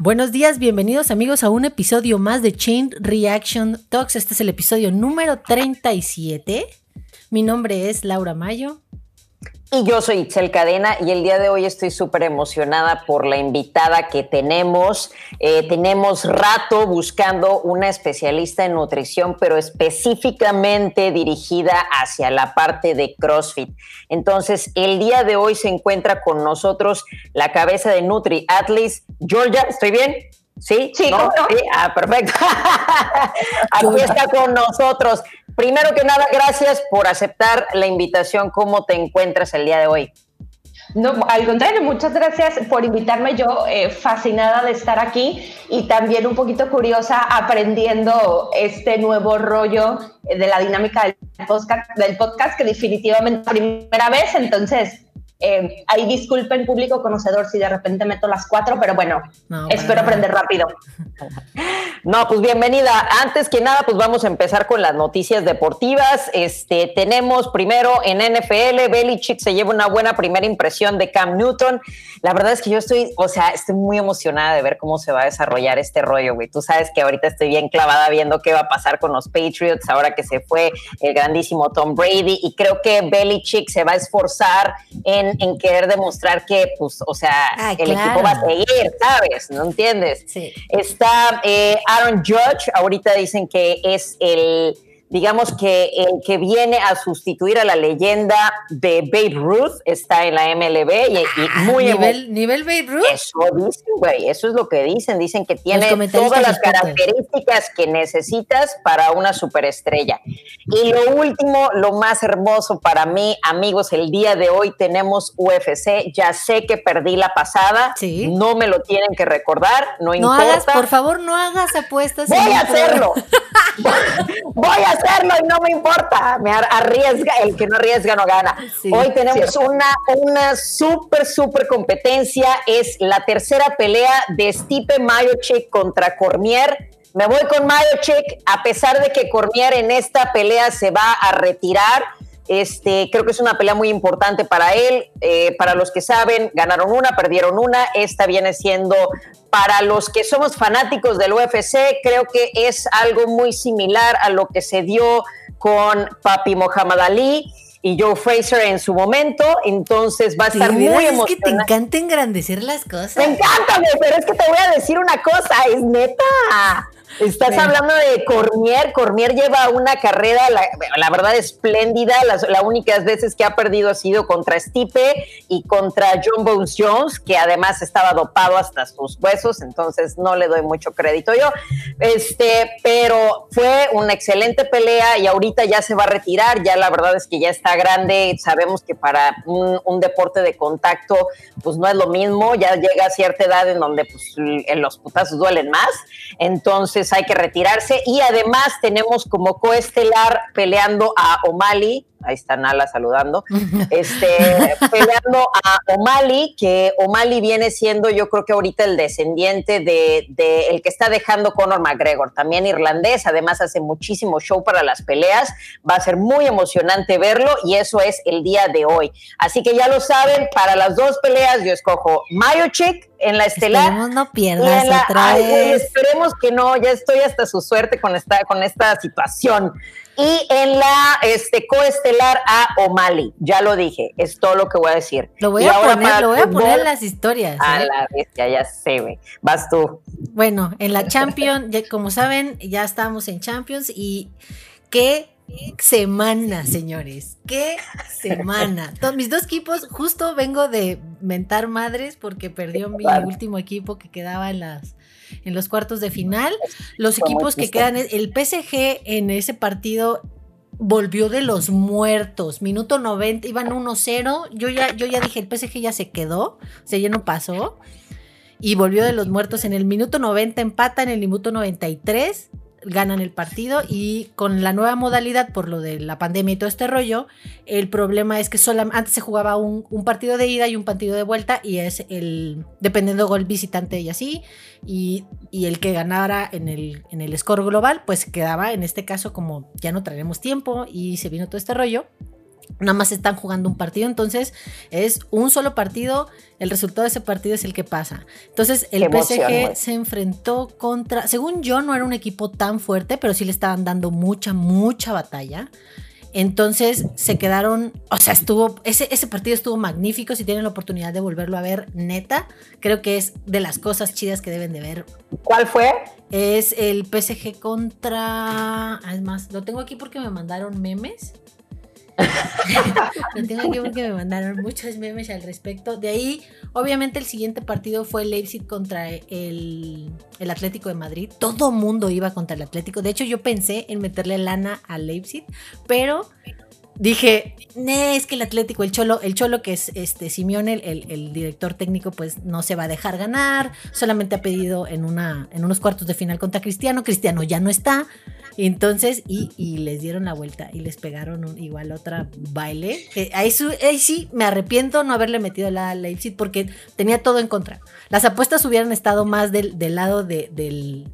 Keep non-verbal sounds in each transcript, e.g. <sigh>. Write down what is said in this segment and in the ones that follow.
Buenos días, bienvenidos amigos a un episodio más de Chain Reaction Talks. Este es el episodio número 37. Mi nombre es Laura Mayo. Y yo soy Itzel Cadena y el día de hoy estoy súper emocionada por la invitada que tenemos. Eh, tenemos rato buscando una especialista en nutrición, pero específicamente dirigida hacia la parte de CrossFit. Entonces, el día de hoy se encuentra con nosotros la cabeza de Nutri Atlas, Georgia. ¿Estoy bien? ¿Sí? Sí, ¿no? ¿Sí? Ah, perfecto. <laughs> Aquí está con nosotros. Primero que nada, gracias por aceptar la invitación. ¿Cómo te encuentras el día de hoy? No, al contrario, muchas gracias por invitarme. Yo eh, fascinada de estar aquí y también un poquito curiosa aprendiendo este nuevo rollo de la dinámica del podcast, del podcast que definitivamente primera vez. Entonces, eh, ahí disculpen público conocedor si de repente meto las cuatro, pero bueno, no, espero aprender rápido. <laughs> No, pues bienvenida. Antes que nada, pues vamos a empezar con las noticias deportivas. Este, tenemos primero en NFL, Belichick se lleva una buena primera impresión de Cam Newton. La verdad es que yo estoy, o sea, estoy muy emocionada de ver cómo se va a desarrollar este rollo, güey. Tú sabes que ahorita estoy bien clavada viendo qué va a pasar con los Patriots ahora que se fue el grandísimo Tom Brady y creo que Belichick se va a esforzar en en, querer demostrar que, pues, o sea, el equipo va a seguir, ¿sabes? ¿No entiendes? Sí. Está eh, Aaron Judge, ahorita dicen que es el digamos que el que viene a sustituir a la leyenda de Babe Ruth está en la MLB y, ah, muy nivel, nivel Babe Ruth. Eso dicen, güey, eso es lo que dicen, dicen que tiene todas las características que necesitas para una superestrella. Y lo último, lo más hermoso para mí, amigos, el día de hoy tenemos UFC, ya sé que perdí la pasada, ¿Sí? no me lo tienen que recordar, no, no importa. Hagas, por favor, no hagas apuestas. Voy a hacerlo. <laughs> voy a hacerlo y no me importa. Me arriesga, el que no arriesga no gana. Hoy tenemos una, una súper, súper competencia. Es la tercera pelea de Stipe Mayochik contra Cormier. Me voy con Mayochik, a pesar de que Cormier en esta pelea se va a retirar. Este, creo que es una pelea muy importante para él. Eh, para los que saben, ganaron una, perdieron una. Esta viene siendo para los que somos fanáticos del UFC, creo que es algo muy similar a lo que se dio con Papi Muhammad Ali y Joe Fraser en su momento, entonces va a estar muy emocionante. Es que te encanta engrandecer las cosas. Me encanta, pero es que te voy a decir una cosa, es neta. Estás hablando de Cormier. Cormier lleva una carrera, la, verdad, espléndida. Las, la únicas veces que ha perdido ha sido contra Stipe y contra John Bones Jones, que además estaba dopado hasta sus huesos, entonces no le doy mucho crédito yo. Este, pero fue una excelente pelea y ahorita ya se va a retirar. Ya la verdad es que ya está grande. Sabemos que para un, un deporte de contacto, pues no es lo mismo. Ya llega a cierta edad en donde pues, en los putazos duelen más. Entonces, hay que retirarse. Y además tenemos como coestelar peleando a O'Malley, ahí está Nala saludando, <laughs> este, peleando a O'Malley, que O'Malley viene siendo yo creo que ahorita el descendiente de, de, el que está dejando Conor McGregor, también irlandés, además hace muchísimo show para las peleas, va a ser muy emocionante verlo y eso es el día de hoy. Así que ya lo saben, para las dos peleas yo escojo Mayochik en la estelar. Esperemos no pierdas otra vez. esperemos que no, ya estoy hasta su suerte con esta, con esta situación. Y en la este, coestelar a O'Malley, ya lo dije, es todo lo que voy a decir. Lo voy, a poner, lo voy a poner en las historias. A ¿eh? la bestia, ya sé, güey. Vas tú. Bueno, en la Champions, como saben, ya estamos en Champions y qué semana, señores. Qué semana. mis dos equipos, justo vengo de mentar madres porque perdió mi último equipo que quedaba en las en los cuartos de final. Los equipos que quedan, el PSG en ese partido volvió de los muertos. Minuto 90, iban 1-0. Yo ya, yo ya dije, el PSG ya se quedó, o sea, ya no pasó. Y volvió de los muertos en el minuto 90, empata en el minuto 93 ganan el partido y con la nueva modalidad por lo de la pandemia y todo este rollo, el problema es que solo, antes se jugaba un, partido de ida y un partido de vuelta y es el, dependiendo gol visitante y así, y, el que ganara en el, en el score global, pues quedaba en este caso como ya no traeremos tiempo y se vino todo este rollo. Nada más están jugando un partido, entonces es un solo partido, el resultado de ese partido es el que pasa. Entonces el PSG se enfrentó contra, según yo no era un equipo tan fuerte, pero sí le estaban dando mucha, mucha batalla. Entonces se quedaron, o sea, estuvo, ese, ese partido estuvo magnífico, si tienen la oportunidad de volverlo a ver, neta, creo que es de las cosas chidas que deben de ver. ¿Cuál fue? Es el PSG contra, además, lo tengo aquí porque me mandaron memes. <laughs> Tengo aquí porque me mandaron muchos memes al respecto. De ahí, obviamente, el siguiente partido fue Leipzig contra el, el Atlético de Madrid. Todo mundo iba contra el Atlético. De hecho, yo pensé en meterle lana al Leipzig, pero dije, es que el Atlético, el Cholo, el Cholo que es este Simeone, el, el, director técnico, pues no se va a dejar ganar. Solamente ha pedido en, una, en unos cuartos de final contra Cristiano. Cristiano ya no está. Entonces, y, y les dieron la vuelta y les pegaron un, igual otra baile. ahí, sí me arrepiento no haberle metido la Leipzig porque tenía todo en contra. Las apuestas hubieran estado más del, del lado de, del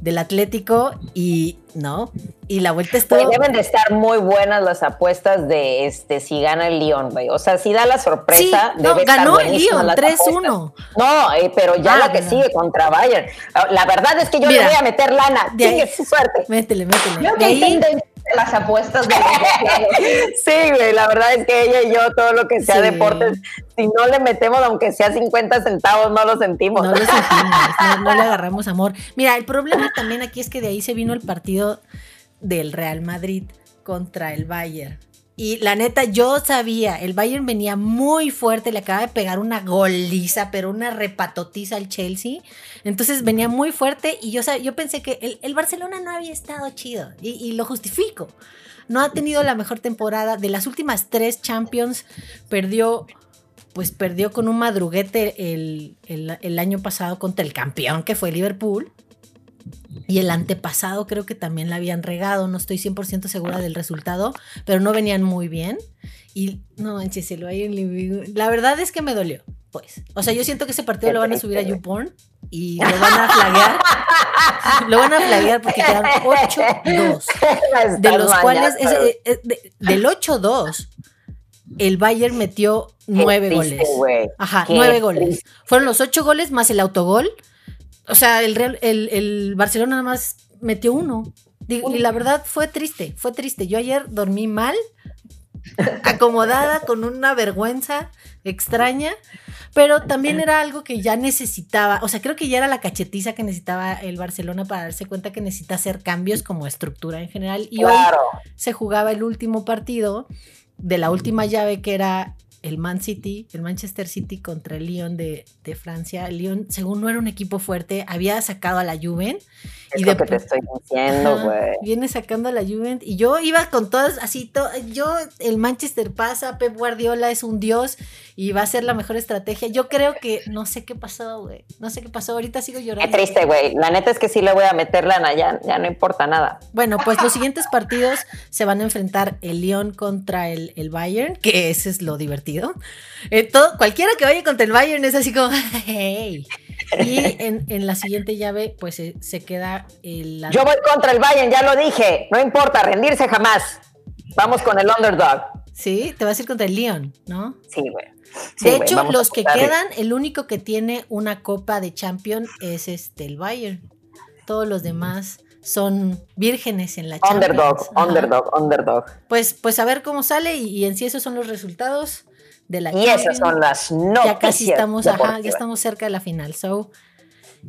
del Atlético y no, y la vuelta está. deben de estar muy buenas las apuestas de este si gana el Lyon, güey. O sea, si da la sorpresa, sí, no, ganó el Lyon 3-1. No, eh, pero ya la que sigue contra Bayern. Ah, la verdad es que yo le voy a meter lana. Su suerte. Métele, métele. Yo de ahí, las apuestas de <laughs> Sí, güey, la verdad es que ella y yo, todo lo que sea deportes, si no le metemos, aunque sea 50 centavos, no lo sentimos. No lo <laughs> sentimos, no, le agarramos amor. Mira, el problema también aquí es que de ahí se vino el partido del Real Madrid contra el Bayern. Y la neta, yo sabía, el Bayern venía muy fuerte, le acaba de pegar una goliza, pero una repatotiza al Chelsea. Entonces venía muy fuerte y yo, yo pensé que el, Barcelona no había estado chido y, lo justifico. No ha tenido la mejor temporada. De las últimas tres Champions, perdió, pues perdió con un madruguete el, el año pasado contra el campeón que fue Liverpool. Y el antepasado creo que también la habían regado, no estoy 100% segura del resultado, pero no venían muy bien. Y no manches, se lo hay en La verdad es que me dolió, pues. O sea, yo siento que ese partido lo van a subir a YouPorn y lo van a flaguear. lo van a flaguear porque quedan 8-2. De los cuales, eh, del 8-2, el Bayern metió 9 goles. Ajá, 9 goles. Fueron los 8 goles más el autogol o sea, el, Real, el, Barcelona nada más metió uno. Y la verdad fue triste, fue triste. Yo ayer dormí mal, <laughs> acomodada, con una vergüenza extraña, pero también era algo que ya necesitaba, o sea, creo que ya era la cachetiza que necesitaba el Barcelona para darse cuenta que necesita hacer cambios como estructura en general. Y hoy se jugaba el último partido de la última llave que era el Man City, el Manchester City contra el Lyon de, de, Francia. El Lyon, según no era un equipo fuerte, había sacado a la Juven. Es y lo que te estoy diciendo, güey. Viene sacando a la Juven y yo iba con todas así, yo, el Manchester pasa, Pep Guardiola es un dios y va a ser la mejor estrategia. Yo creo que no sé qué pasó, güey. No sé qué pasó. Ahorita sigo llorando. Qué triste, güey. La neta es que sí le voy a meter lana, ya, ya no importa nada. Bueno, pues los siguientes partidos se van a enfrentar el Lyon contra el, el Bayern, que ese es lo divertido eh, todo, cualquiera que vaya contra el Bayern es así como, <laughs> hey. Y en, la siguiente llave, pues se, queda el. Yo voy contra el Bayern, ya lo dije. No importa, rendirse jamás. Vamos con el underdog. Sí, te vas a ir contra el León, ¿no? Sí, güey. de hecho, los que quedan, el único que tiene una copa de champion es este, el Bayern. Todos los demás son vírgenes en la Underdog, underdog, underdog. Pues, pues a ver cómo sale y, y en sí esos son los resultados y esas son las noticias. Ya casi estamos, ajá, ya estamos cerca de la final. So,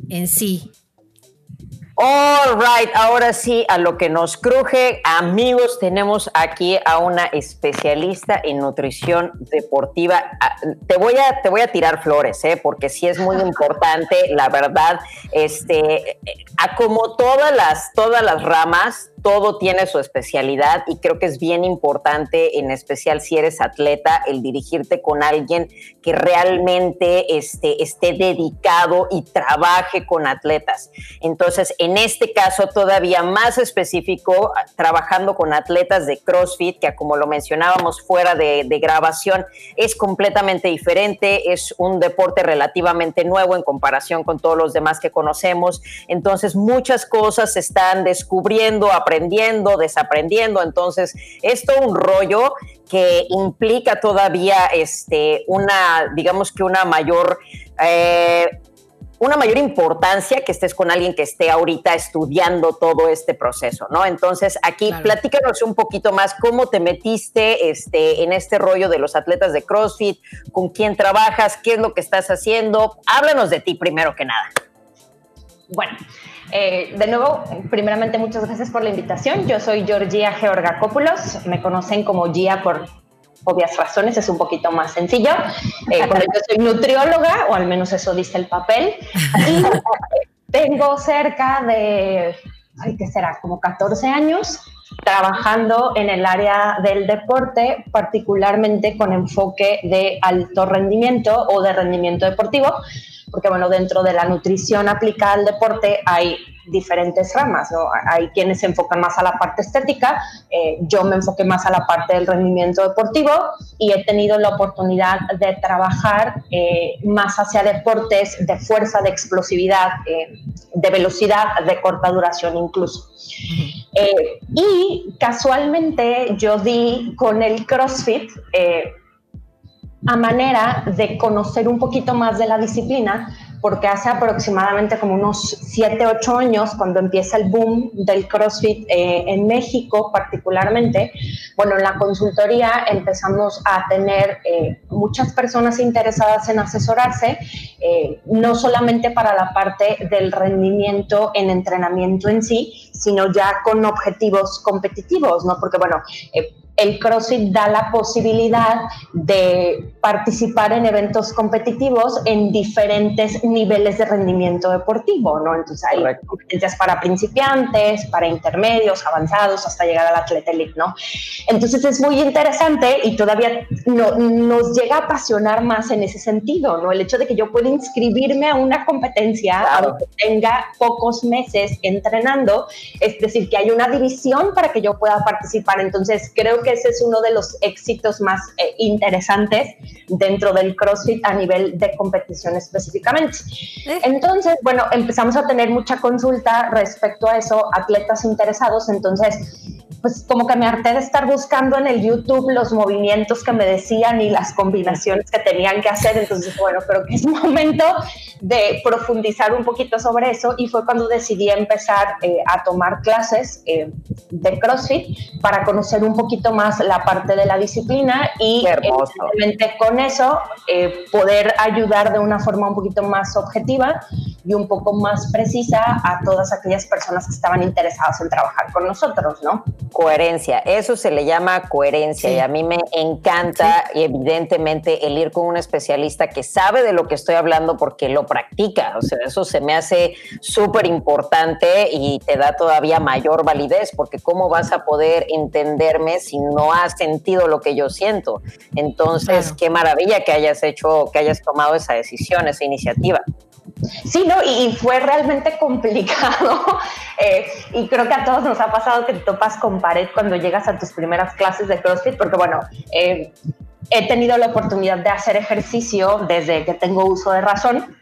en sí. All right, ahora sí, a lo que nos cruje, amigos, tenemos aquí a una especialista en nutrición deportiva. Ah, te voy a, te voy a tirar flores, ¿eh? porque sí es muy <laughs> importante, la verdad, este, a como todas las, todas las ramas, todo tiene su especialidad y creo que es bien importante, en especial si eres atleta, el dirigirte con alguien que realmente esté, esté dedicado y trabaje con atletas. Entonces, en este caso, todavía más específico, trabajando con atletas de CrossFit, que como lo mencionábamos fuera de, de grabación, es completamente diferente, es un deporte relativamente nuevo en comparación con todos los demás que conocemos. Entonces, muchas cosas se están descubriendo, aprendiendo aprendiendo, desaprendiendo. Entonces, esto un rollo que implica todavía este, una, digamos que una mayor... Eh, una mayor importancia que estés con alguien que esté ahorita estudiando todo este proceso, ¿no? Entonces, aquí platícanos un poquito más cómo te metiste este, en este rollo de los atletas de CrossFit, con quién trabajas, qué es lo que estás haciendo. Háblanos de ti primero que nada. Bueno, eh, de nuevo, primeramente muchas gracias por la invitación. Yo soy Georgia Georgakopoulos, me conocen como Gia por obvias razones, es un poquito más sencillo. Eh, yo soy nutrióloga, o al menos eso dice el papel, y tengo cerca de, ay, ¿qué será? Como 14 años trabajando en el área del deporte, particularmente con enfoque de alto rendimiento o de rendimiento deportivo, porque bueno, dentro de la nutrición aplicada al deporte hay diferentes ramas, ¿no? Hay quienes se enfocan más a la parte estética, eh, yo me enfoqué más a la parte del rendimiento deportivo y he tenido la oportunidad de trabajar eh, más hacia deportes de fuerza, de explosividad, eh, de velocidad, de corta duración incluso. y casualmente yo di con el CrossFit a manera de conocer un poquito más de la disciplina, porque hace aproximadamente como unos 7, 8 años, cuando empieza el boom del CrossFit eh, en México particularmente, bueno, en la consultoría empezamos a tener eh, muchas personas interesadas en asesorarse, eh, no solamente para la parte del rendimiento en entrenamiento en sí, sino ya con objetivos competitivos, ¿no? Porque, bueno, el CrossFit da la posibilidad de participar en eventos competitivos en diferentes niveles de rendimiento deportivo, ¿no? Entonces hay competencias para principiantes, para intermedios, avanzados, hasta llegar al atleta elite, ¿no? Entonces es muy interesante y todavía no, nos llega a apasionar más en ese sentido, ¿no? El hecho de que yo pueda inscribirme a una competencia aunque tenga pocos meses entrenando, es decir, que hay una división para que yo pueda participar. Entonces creo que ese es uno de los éxitos más eh, interesantes dentro del CrossFit a nivel de competición específicamente. Entonces, bueno, empezamos a tener mucha consulta respecto a eso, atletas interesados, entonces pues como que me harté de estar buscando en el YouTube los movimientos que me decían y las combinaciones que tenían que hacer. Entonces, bueno, creo que es <laughs> momento de profundizar un poquito sobre eso y fue cuando decidí empezar eh, a tomar clases eh, de CrossFit para conocer un poquito más la parte de la disciplina y evidentemente con eso eh, poder ayudar de una forma un poquito más objetiva y un poco más precisa a todas aquellas personas que estaban interesadas en trabajar con nosotros, ¿no? Coherencia, eso se le llama coherencia y a mí me encanta y evidentemente el ir con un especialista que sabe de lo que estoy hablando porque lo practica, o sea, eso se me hace súper importante y te da todavía mayor validez porque cómo vas a poder entenderme si no has sentido lo que yo siento. Entonces, qué maravilla que hayas hecho, que hayas tomado esa decisión, esa iniciativa. Sí, ¿no? Y, fue realmente <laughs> complicado. Eh, y creo que a todos nos ha pasado que te topas con pared cuando llegas a tus primeras clases de CrossFit, porque bueno, eh, he tenido la oportunidad de hacer ejercicio desde que tengo uso de razón.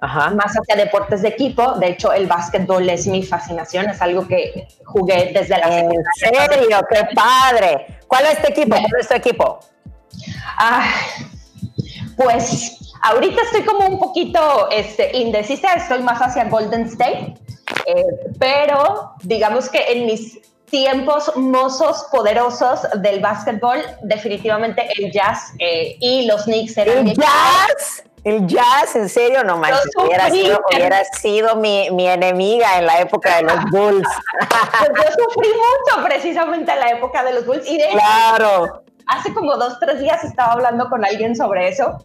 más hacia deportes de equipo. De hecho, el básquetbol es mi fascinación, es algo que jugué desde la ¿En serio? ¡Qué padre! ¿Cuál es tu equipo? ¿Cuál es tu equipo? Ah, pues Ahorita estoy como un poquito este, indecisa, estoy más hacia Golden State, eh, pero digamos que en mis tiempos mozos poderosos del básquetbol, definitivamente el jazz eh, y los Knicks eran... ¿El jazz? El jazz, en serio, no manches, hubiera sido, hubiera sido mi, mi, enemiga en la época de los Bulls. Pues yo sufrí mucho precisamente en la época de los Bulls y de claro. hace como dos, tres días estaba hablando con alguien sobre eso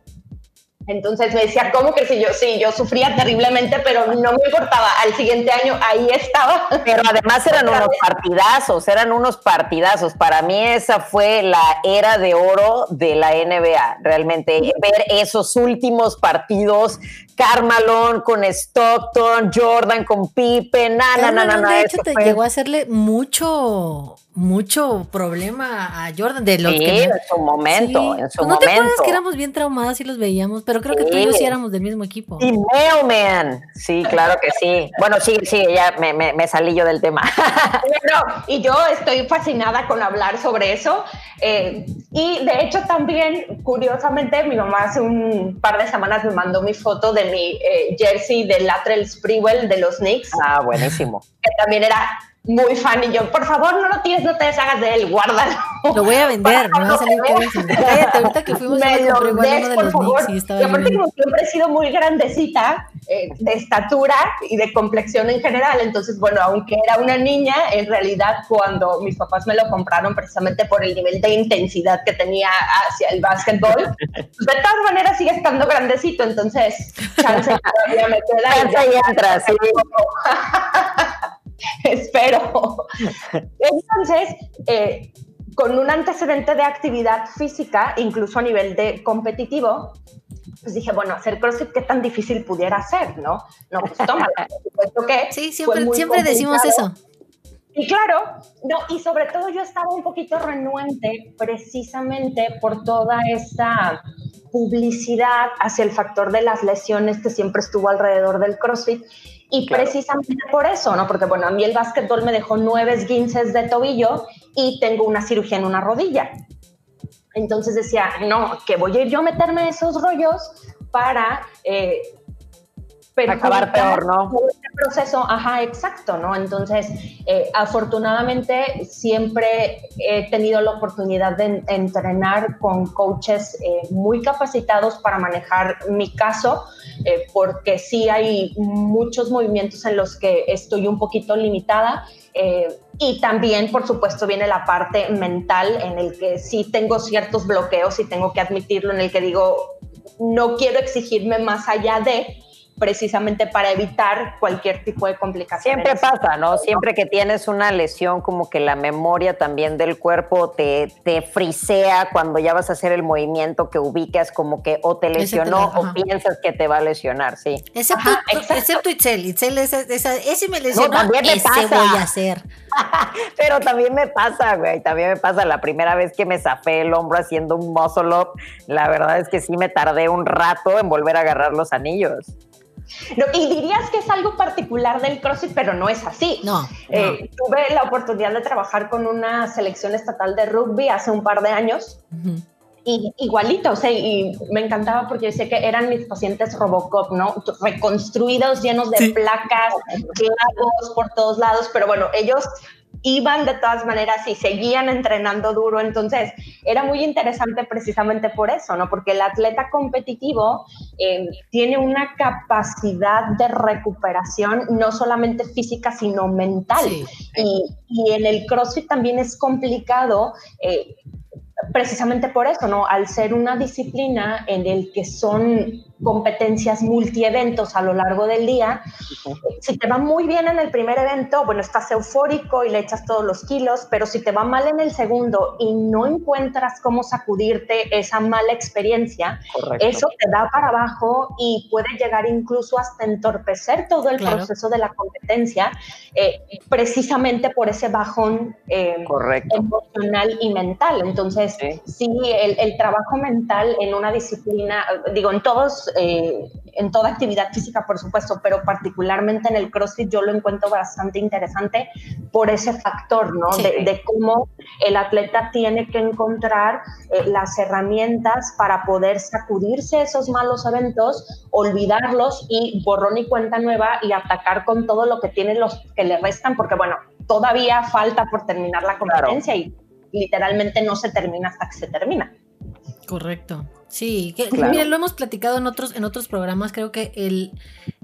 entonces me decía, ¿cómo que si yo? Sí, yo sufría terriblemente, pero no me importaba. Al siguiente año ahí estaba. Pero además eran unos partidazos, eran unos partidazos. Para mí esa fue la era de oro de la NBA. Realmente ver esos últimos partidos, Carmalón con Stockton, Jordan con Pippen, na, na, na, De hecho, te llegó a hacerle mucho mucho problema a Jordan de los Sí, que en su momento, en su Pues ¿No te acuerdas momento. que éramos bien traumadas y los veíamos? Pero creo que tú y yo sí éramos del mismo equipo. Y Mailman. Sí, claro que sí. Bueno, sí, sí, ya me, me- me salí yo del tema. <laughs> Bueno, y yo estoy fascinada con hablar sobre eso. eh, y de hecho también, curiosamente, mi mamá hace un par de semanas me mandó mi foto de mi eh, jersey de Latrell Sprewell de los Knicks, Ah, buenísimo. que también era muy fan. Y yo, por favor, no lo tires, no te deshagas de él, guárdalo. Lo voy a <laughs> vender, me va a salir carísimo. Cállate, ahorita que fuimos Me a lo comprar igual des, uno de por los favor. Knicks y estaba Y aparte, bien. como siempre he sido muy grandecita, eh, de estatura y de complexión en general, entonces, bueno, aunque era una niña, en realidad cuando mis papás me lo compraron precisamente por el nivel de intensidad que tenía hacia el básquetbol, pues, de todas maneras sigue estando grandecito, entonces, chance todavía me queda. y Chance y entra, sí. <laughs> <laughs> Espero. Entonces, eh, con un antecedente de actividad física, incluso a nivel de competitivo, pues dije, bueno, hacer CrossFit, ¿qué tan difícil pudiera ser, no? No, pues tómala, por <laughs> supuesto que Sí, siempre, siempre decimos eso. Y claro, no, y sobre todo yo estaba un poquito renuente precisamente por toda esta publicidad hacia el factor de las lesiones que siempre estuvo alrededor del CrossFit. Y Claro. precisamente por eso, ¿no? Porque bueno, a mí el básquetbol me dejó nueve esguinces de tobillo y tengo una cirugía en una rodilla. Entonces decía, no, que voy a ir yo a meterme esos rollos para eh, Acabar peor, ¿no? todo este proceso, ajá, exacto, ¿no? Entonces, eh, afortunadamente siempre he tenido la oportunidad de en- entrenar con coaches eh, muy capacitados para manejar mi caso, eh, porque sí hay muchos movimientos en los que estoy un poquito limitada. y también, por supuesto, viene la parte mental en el que sí tengo ciertos bloqueos y tengo que admitirlo, en el que digo, no quiero exigirme más allá de, precisamente para evitar cualquier tipo de complicación. Siempre pasa, ¿no? Siempre que tienes una lesión, como que la memoria también del cuerpo te, te frisea cuando ya vas a hacer el movimiento que ubicas como que o te lesionó o piensas que te va a lesionar, sí. Excepto, Ajá, excepto Itzel. Itzel, esa, esa- ese me lesionó, también me ese pasa. voy a hacer. <laughs> Pero también me pasa, güey, también me pasa la primera vez que me zafé el hombro haciendo un muscle up, la verdad es que sí me tardé un rato en volver a agarrar los anillos. No, y dirías que es algo particular del CrossFit, pero no es así. No, no. Eh, tuve la oportunidad de trabajar con una selección estatal de rugby hace un par de años Ujú. y igualito, o sea, y me encantaba porque yo sé que eran mis pacientes Robocop, ¿no? Reconstruidos, llenos de Sí. placas, clavos por todos lados, pero bueno, ellos iban de todas maneras y seguían entrenando duro, entonces era muy interesante precisamente por eso, ¿no? Porque el atleta competitivo eh, tiene una capacidad de recuperación no solamente física, sino mental. Sí. Y, y en el CrossFit también es complicado, eh, precisamente por eso, ¿no? Al ser una disciplina en el que son competencias multieventos a lo largo del día, si te va muy bien en el primer evento, bueno, estás eufórico y le echas todos los kilos, pero si te va mal en el segundo y no encuentras cómo sacudirte esa mala experiencia, Correcto. eso te da para abajo y puede llegar incluso hasta entorpecer todo el Claro. proceso de la competencia, eh, precisamente por ese bajón eh, Correcto. emocional y mental. Entonces, Sí. sí, el, el trabajo mental en una disciplina, digo, en todos, eh, en toda actividad física, por supuesto, pero particularmente en el CrossFit yo lo encuentro bastante interesante por ese factor, ¿no? Sí. De, de cómo el atleta tiene que encontrar eh, las herramientas para poder sacudirse esos malos eventos, olvidarlos y borrón y cuenta nueva y atacar con todo lo que tiene los que le restan, porque bueno, todavía falta por terminar la competencia y literalmente no se termina hasta que se termina. Correcto. Sí, que, Claro. mira, lo hemos platicado en otros, en otros programas. Creo que el,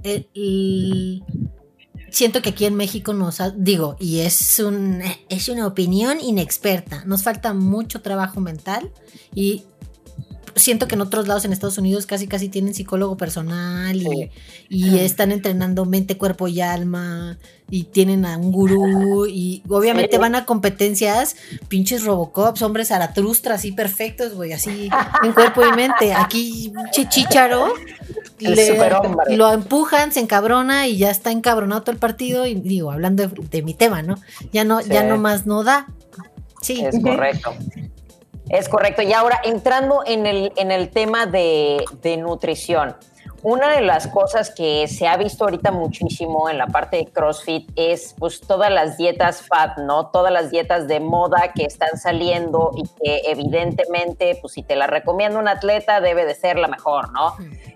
el- el- siento que aquí en México nos ha- digo, y es un es una opinión inexperta. Nos falta mucho trabajo mental y siento que en otros lados en Estados Unidos casi casi tienen psicólogo personal y, Sí. y están entrenando mente, cuerpo y alma y tienen a un gurú y obviamente Sí. van a competencias pinches Robocops, hombres Zaratustra así perfectos, güey, así en cuerpo y mente. Aquí El superhombre. lo empujan, se encabrona y ya está encabronado todo el partido y digo, hablando de, de mi tema, ¿no? Ya no Sí. ya no más no da. Sí. Es correcto. Es correcto. Y ahora, entrando en el, en el tema de, de nutrición, una de las cosas que se ha visto ahorita muchísimo en la parte de CrossFit es pues todas las dietas fat, ¿no? Todas las dietas de moda que están saliendo y que evidentemente, pues si te la recomienda un atleta debe de ser la mejor, ¿no?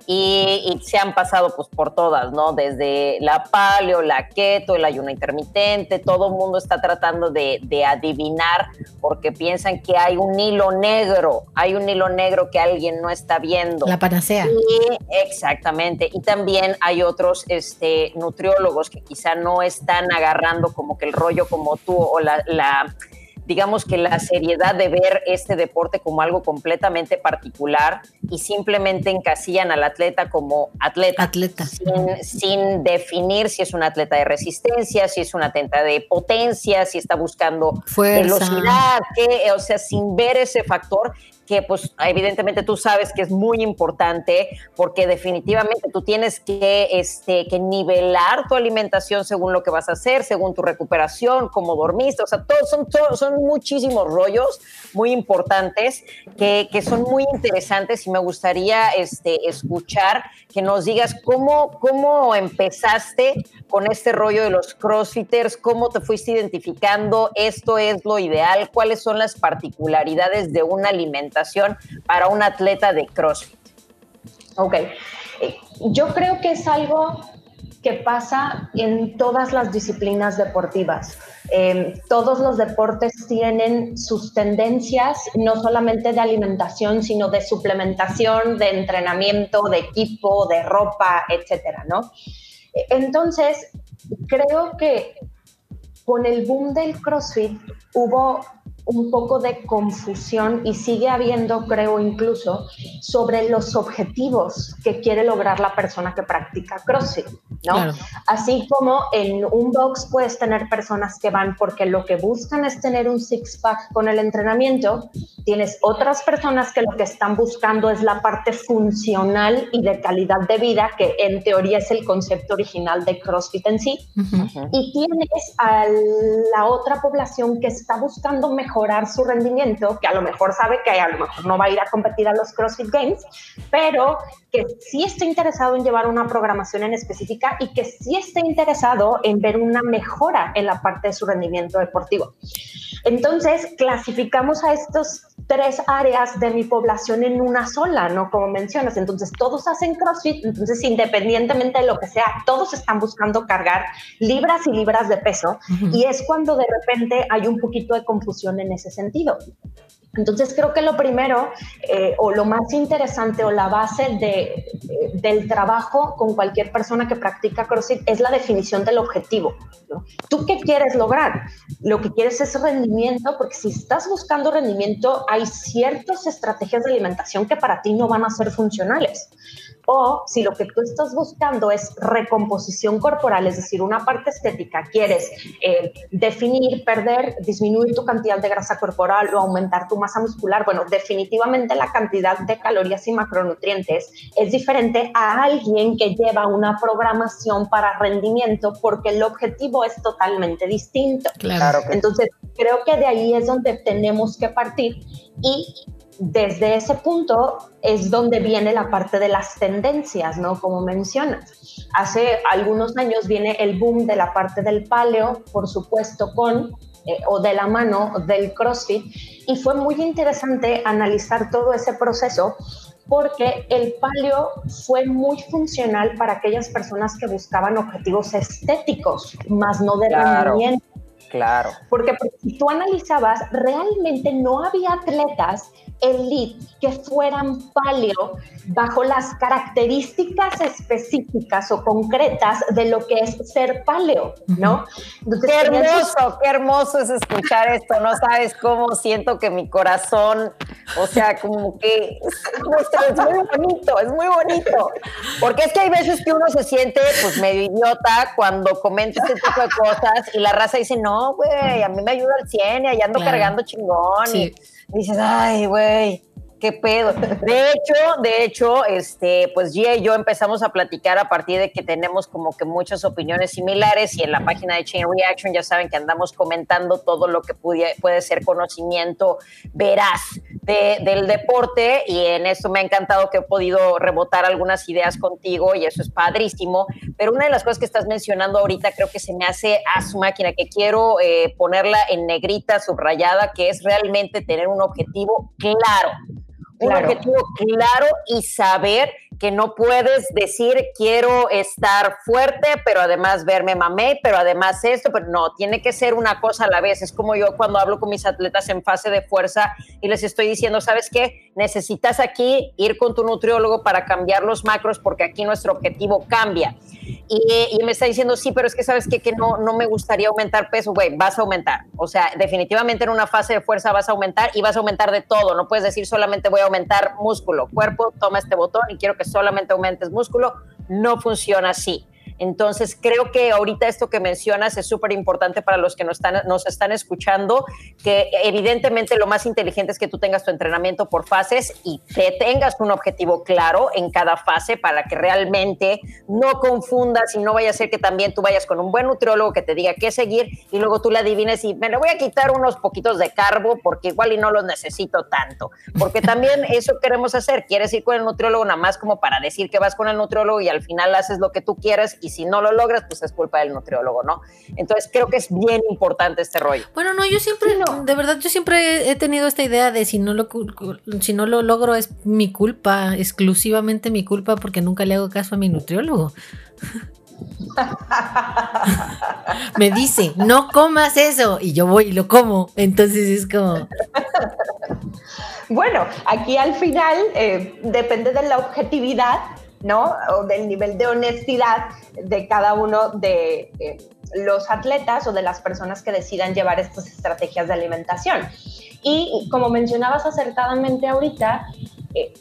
Y, se han pasado pues por todas, ¿no? Desde la paleo, la keto, el ayuno intermitente, todo el mundo está tratando de, de adivinar porque piensan que hay un hilo negro, hay un hilo negro que alguien no está viendo. La panacea. Y, exacto Exactamente. Y también hay otros este, nutriólogos que quizá no están agarrando como que el rollo como tú o la, digamos que la seriedad de ver este deporte como algo completamente particular y simplemente encasillan al atleta como atleta. Atleta. Sin, sin, definir si es un atleta de resistencia, si es un atleta de potencia, si está buscando velocidad, que, o sea, sin ver ese factor que pues evidentemente tú sabes que es muy importante porque definitivamente tú tienes que, este, que nivelar tu alimentación según lo que vas a hacer, según tu recuperación, cómo dormiste, o sea, todos son, son muchísimos rollos muy importantes que, que, son muy interesantes y me gustaría este, escuchar que nos digas cómo, cómo empezaste con este rollo de los crossfitters, cómo te fuiste identificando, esto es lo ideal, cuáles son las particularidades de una alimentación para un atleta de CrossFit? Ok, yo creo que es algo que pasa en todas las disciplinas deportivas. Em, todos los deportes tienen sus tendencias, no solamente de alimentación, sino de suplementación, de entrenamiento, de equipo, de ropa, etcétera, ¿no? Entonces, creo que con el boom del CrossFit hubo un poco de confusión y sigue habiendo, creo incluso, sobre los objetivos que quiere lograr la persona que practica CrossFit, ¿no? Así como en un box puedes tener personas que van porque lo que buscan es tener un six-pack con el entrenamiento, tienes otras personas que lo que están buscando es la parte funcional y de calidad de vida, que en teoría es el concepto original de CrossFit en sí, y tienes a la otra población que está buscando mejor mejorar su rendimiento, que a lo mejor sabe que a lo mejor no va a ir a competir a los CrossFit Games, pero que sí está interesado en llevar una programación en específica y que sí está interesado en ver una mejora en la parte de su rendimiento deportivo. Entonces, clasificamos a estos tres áreas de mi población en una sola, ¿no? Como mencionas. Entonces, todos hacen CrossFit, entonces, independientemente de lo que sea, todos están buscando cargar libras y libras de peso. Y es cuando de repente hay un poquito de confusión en ese sentido. Entonces creo que lo primero eh, o lo más interesante o la base de, eh, del trabajo con cualquier persona que practica CrossFit es la definición del objetivo. ¿Tú qué quieres lograr? Lo que quieres es rendimiento, porque si estás buscando rendimiento hay ciertas estrategias de alimentación que para ti no van a ser funcionales. O si lo que tú estás buscando es recomposición corporal, es decir, una parte estética, quieres eh, definir, perder, disminuir tu cantidad de grasa corporal o aumentar tu masa muscular, bueno, definitivamente la cantidad de calorías y macronutrientes es diferente a alguien que lleva una programación para rendimiento porque el objetivo es totalmente distinto. Claro. Entonces, creo que de ahí es donde tenemos que partir y desde ese punto es donde viene la parte de las tendencias, ¿no? Como mencionas. Hace algunos años viene el boom de la parte del paleo, por supuesto, con eh, o de la mano del CrossFit, y fue muy interesante analizar todo ese proceso porque el paleo fue muy funcional para aquellas personas que buscaban objetivos estéticos, más no de rendimiento. Claro. Porque, porque si tú analizabas, realmente no había atletas elite que fueran paleo bajo las características específicas o concretas de lo que es ser paleo, ¿no? qué hermoso, qué hermoso es escuchar esto, no sabes cómo siento que mi corazón, o sea, como que es, muy bonito, es muy bonito, porque es que hay veces que uno se siente pues medio idiota cuando comenta este tipo de cosas y la raza dice, no, güey, a mí me ayuda el 100 y allá ando cargando chingón y dices, ay, güey, qué pedo. De hecho, de hecho, este, pues Gia y yo empezamos a platicar a partir de que tenemos como que muchas opiniones similares y en la página de Chain Reaction ya saben que andamos comentando todo lo que puede, puede ser conocimiento veraz del deporte y en eso me ha encantado que he podido rebotar algunas ideas contigo y eso es padrísimo. Pero una de las cosas que estás mencionando ahorita creo que se me hace a su máquina, que quiero eh, ponerla en negrita, subrayada, que es realmente tener un objetivo claro un objetivo claro y saber que no puedes decir quiero estar fuerte, pero además verme mamé, pero además esto, pero no, tiene que ser una cosa a la vez. Es como yo cuando hablo con mis atletas en fase de fuerza y les estoy diciendo, ¿sabes qué? Necesitas aquí ir con tu nutriólogo para cambiar los macros porque aquí nuestro objetivo cambia. Y, me está diciendo, sí, pero es que sabes qué? que no, no me gustaría aumentar peso, güey, vas a aumentar. O sea, definitivamente en una fase de fuerza vas a aumentar y vas a aumentar de todo. No puedes decir solamente voy a aumentar músculo, cuerpo, toma este botón y quiero que solamente aumentes músculo. No funciona así. Entonces, creo que ahorita esto que mencionas es súper importante para los que nos están, nos están escuchando, que evidentemente lo más inteligente es que tú tengas tu entrenamiento por fases y te tengas un objetivo claro en cada fase para que realmente no confundas y no vaya a ser que también tú vayas con un buen nutriólogo que te diga qué seguir y luego tú le adivines y me le voy a quitar unos poquitos de carbo porque igual y no los necesito tanto. Porque también <laughs> eso queremos hacer. Quieres ir con el nutriólogo nada más como para decir que vas con el nutriólogo y al final haces lo que tú quieres y si no lo logras, pues es culpa del nutriólogo, ¿no? Entonces creo que es bien importante este rollo. Bueno, no, yo siempre, de verdad, yo siempre he tenido esta idea de si no lo, si no lo logro es mi culpa, exclusivamente mi culpa porque nunca le hago caso a mi nutriólogo. <laughs> Me dice, no comas eso, y yo voy y lo como. Entonces es como. <laughs> Bueno, aquí al final eh, depende de la objetividad ¿no? O del nivel de honestidad de cada uno de los atletas o de las personas que decidan llevar estas estrategias de alimentación. Y como mencionabas acertadamente ahorita, eh,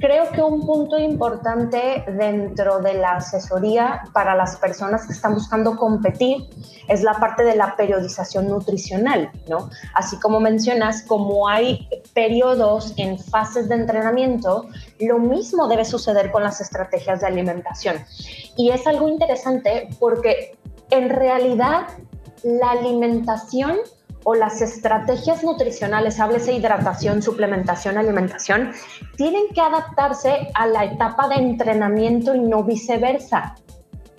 Creo que un punto importante dentro de la asesoría para las personas que están buscando competir es la parte de la periodización nutricional, ¿no? Así como mencionas, como hay periodos en fases de entrenamiento, lo mismo debe suceder con las estrategias de alimentación. Y es algo interesante porque en realidad la alimentación o las estrategias nutricionales, háblese hidratación, suplementación, alimentación, tienen que adaptarse a la etapa de entrenamiento y no viceversa,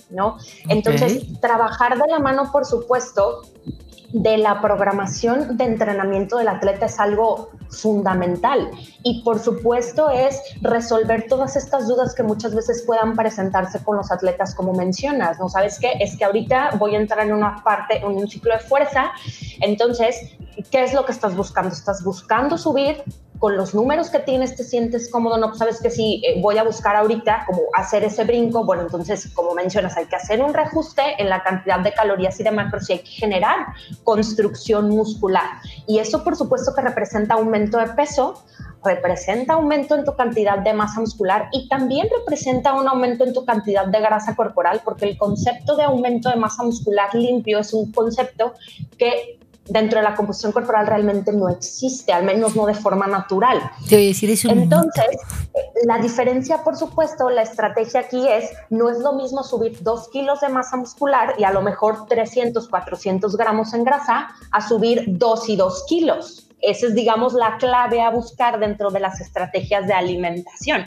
¿no? Entonces, trabajar de la mano, por supuesto, de la programación de entrenamiento del atleta es algo fundamental y por supuesto es resolver todas estas dudas que muchas veces puedan presentarse con los atletas como mencionas, ¿no? ¿Sabes qué? Es que ahorita voy a entrar en una parte, en un ciclo de fuerza, entonces, ¿qué es lo que estás buscando? ¿Estás buscando subir con los números que tienes te sientes cómodo, no sabes que si eh, voy a buscar ahorita como hacer ese brinco, bueno, entonces como mencionas, hay que hacer un reajuste en la cantidad de calorías y de macros y hay que generar construcción muscular. Y eso por supuesto que representa aumento de peso, representa aumento en tu cantidad de masa muscular y también representa un aumento en tu cantidad de grasa corporal, porque el concepto de aumento de masa muscular limpio es un concepto que dentro de la composición corporal realmente no existe, al menos no de forma natural. decir eso Entonces, la diferencia, por supuesto, la estrategia aquí es, no es lo mismo subir dos kilos de masa muscular y a lo mejor 300, 400 gramos en grasa, a subir dos y dos kilos. Esa es, digamos, la clave a buscar dentro de las estrategias de alimentación.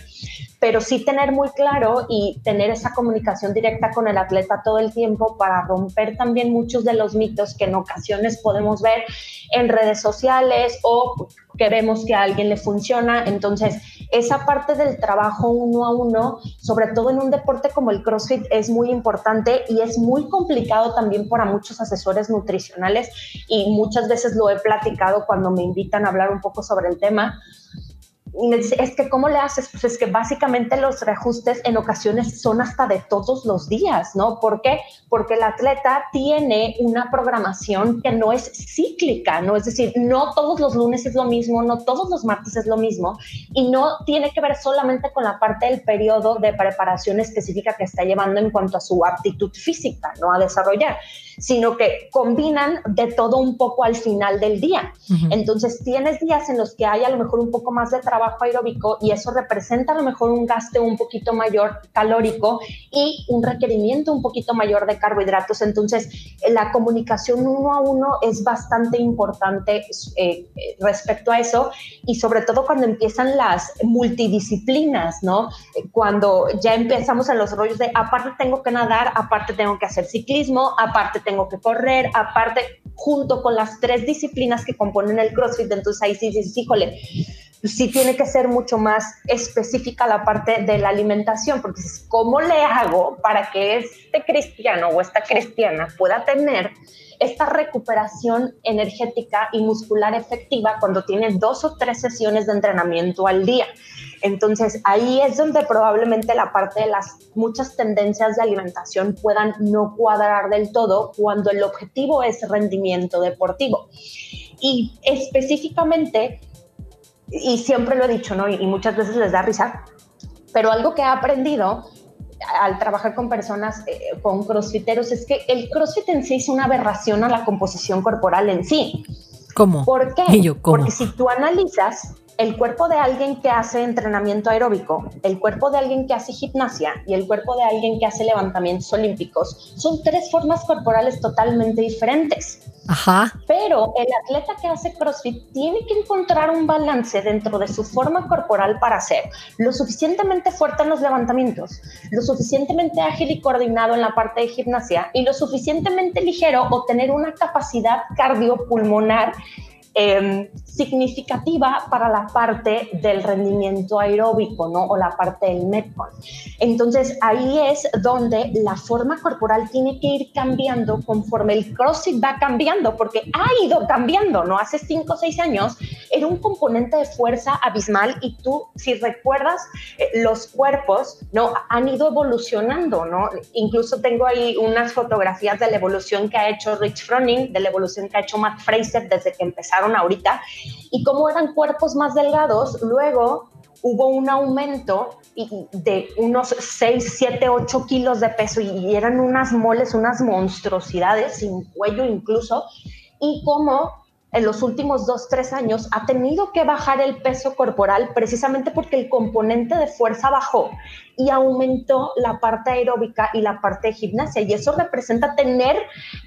Pero sí tener muy claro y tener esa comunicación directa con el atleta todo el tiempo para romper también muchos de los mitos que en ocasiones podemos ver en redes sociales o que vemos que a alguien le funciona. Entonces, esa parte del trabajo uno a uno, sobre todo en un deporte como el CrossFit, es muy importante y es muy complicado también para muchos asesores nutricionales y muchas veces lo he platicado cuando me invitan a hablar un poco sobre el tema y me dice, es que ¿cómo le haces? Pues es que básicamente los reajustes en ocasiones son hasta de todos los días, ¿no? ¿Por qué? Porque el atleta tiene una programación que no es cíclica, ¿no? Es decir, no todos los lunes es lo mismo, no todos los martes es lo mismo y no tiene que ver solamente con la parte del periodo de preparación específica que está llevando en cuanto a su aptitud física, ¿no? A desarrollar, sino que combinan de todo un poco al final del día. Entonces, tienes días en los que hay a lo mejor un poco más de trabajo trabajo aeróbico y eso representa a lo mejor un gasto un poquito mayor calórico y un requerimiento un poquito mayor de carbohidratos. Entonces, la comunicación uno a uno es bastante importante eh, respecto a eso y sobre todo cuando empiezan las multidisciplinas, ¿no? Cuando ya empezamos en los rollos de aparte tengo que nadar, aparte tengo que hacer ciclismo, aparte tengo que correr, aparte junto con las tres disciplinas que componen el CrossFit, entonces ahí sí dices, híjole, sí tiene que ser mucho más específica la parte de la alimentación, porque ¿cómo le hago para que este cristiano o esta cristiana pueda tener esta recuperación energética y muscular efectiva cuando tiene dos o tres sesiones de entrenamiento al día? Entonces ahí es donde probablemente la parte de las muchas tendencias de alimentación puedan no cuadrar del todo cuando el objetivo es rendimiento deportivo. Y específicamente, y siempre lo he dicho, ¿no? Y, muchas veces les da risa, pero algo que he aprendido al trabajar con personas, eh, con crossfiteros, es que el crossfit en sí es una aberración a la composición corporal en sí. ¿Cómo? ¿Por qué? Porque si tú analizas, el cuerpo de alguien que hace entrenamiento aeróbico, el cuerpo de alguien que hace gimnasia y el cuerpo de alguien que hace levantamientos olímpicos son tres formas corporales totalmente diferentes. Ajá. Pero el atleta que hace CrossFit tiene que encontrar un balance dentro de su forma corporal para ser lo suficientemente fuerte en los levantamientos, lo suficientemente ágil y coordinado en la parte de gimnasia y lo suficientemente ligero o tener una capacidad cardiopulmonar Em, significativa para la parte del rendimiento aeróbico, ¿no? O la parte del Metcon. Entonces, ahí es donde la forma corporal tiene que ir cambiando conforme el CrossFit va cambiando, porque ha ido cambiando, ¿no? Hace 5 o 6 años era un componente de fuerza abismal y tú, si recuerdas, eh, los cuerpos, ¿no? Han ido evolucionando, ¿no? Incluso tengo ahí unas fotografías de la evolución que ha hecho Rich Froning, de la evolución que ha hecho Matt Fraser desde que empezaron ahorita, y como eran cuerpos más delgados, luego hubo un aumento de unos 6, 7, 8 kilos de peso y eran unas moles, unas monstruosidades, sin cuello incluso, y como en los últimos 2, 3 años ha tenido que bajar el peso corporal precisamente porque el componente de fuerza bajó y aumentó la parte aeróbica y la parte de gimnasia. Y eso representa tener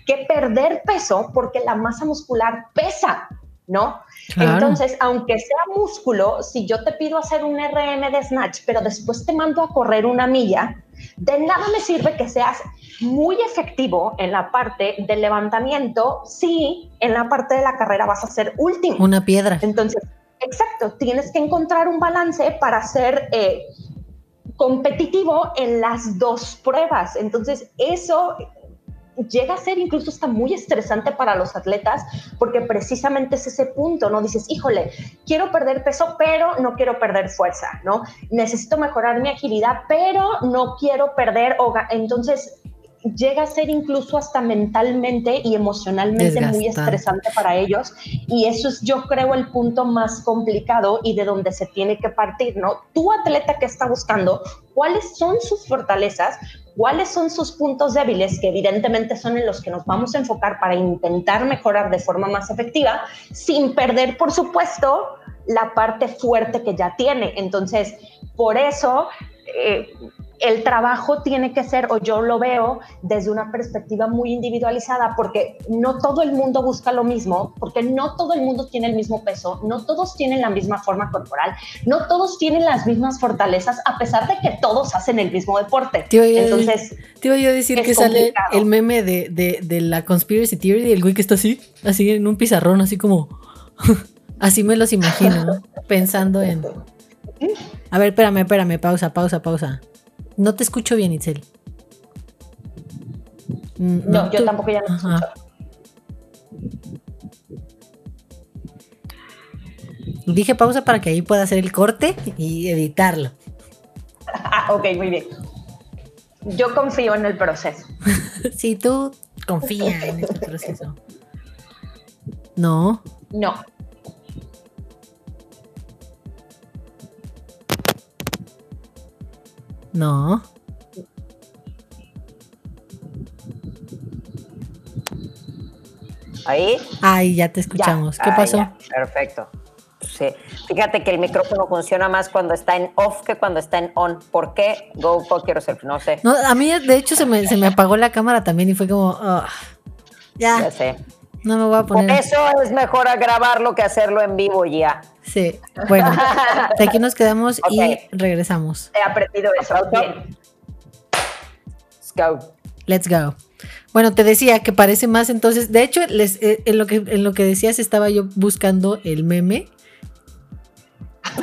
que perder peso porque la masa muscular pesa. ¿No? Entonces, aunque sea músculo, si yo te pido hacer un RM de snatch, pero después te mando a correr una milla, de nada me sirve que seas muy efectivo en la parte del levantamiento si en la parte de la carrera vas a ser último. Una piedra. Entonces, exacto, tienes que encontrar un balance para ser eh, competitivo en las dos pruebas. Entonces, eso llega a ser incluso hasta muy estresante para los atletas porque precisamente es ese punto, ¿no? Dices, híjole, quiero perder peso, pero no quiero perder fuerza, ¿no? Necesito mejorar mi agilidad, pero no quiero perder, entonces llega a ser incluso hasta mentalmente y emocionalmente muy estresante para ellos y eso es yo creo el punto más complicado y de donde se tiene que partir, ¿no? Tu atleta que está buscando cuáles son sus fortalezas, cuáles son sus puntos débiles, que evidentemente son en los que nos vamos a enfocar para intentar mejorar de forma más efectiva, sin perder, por supuesto, la parte fuerte que ya tiene. Entonces, por eso... Eh, el trabajo tiene que ser, o yo lo veo desde una perspectiva muy individualizada, porque no todo el mundo busca lo mismo, porque no todo el mundo tiene el mismo peso, no todos tienen la misma forma corporal, no todos tienen las mismas fortalezas, a pesar de que todos hacen el mismo deporte. Entonces, te iba a decir que sale el meme de, de, la conspiracy theory, el güey que está así, así en un pizarrón, así como, <laughs> así me los imagino, <laughs> pensando en... A ver, espérame, espérame, pausa, pausa, pausa. No te escucho bien, Itzel. Mm, no, yo tampoco ya no escucho. Dije pausa para que ahí pueda hacer el corte y editarlo. Ah, ok, muy bien. Yo confío en el proceso. <laughs> sí, tú confía en el proceso. No. No. No. ¿Ahí? Ahí ya te escuchamos. ¿Qué pasó? perfecto. Sí. Fíjate que el micrófono funciona más cuando está en off que cuando está en on. ¿Por qué? Go fuck yourself, no sé. No, a mí, de hecho, se me, se me apagó la cámara también y fue como, ah, ya. Ya sé. No me voy a poner. Por eso es mejor grabarlo que hacerlo en vivo ya. Sí. Bueno, de aquí nos quedamos y regresamos. He aprendido eso. Bien. Let's go. Let's go. Bueno, te decía que parece más entonces. De hecho, les, eh, en, lo que, en lo que decías estaba yo buscando el meme. <laughs>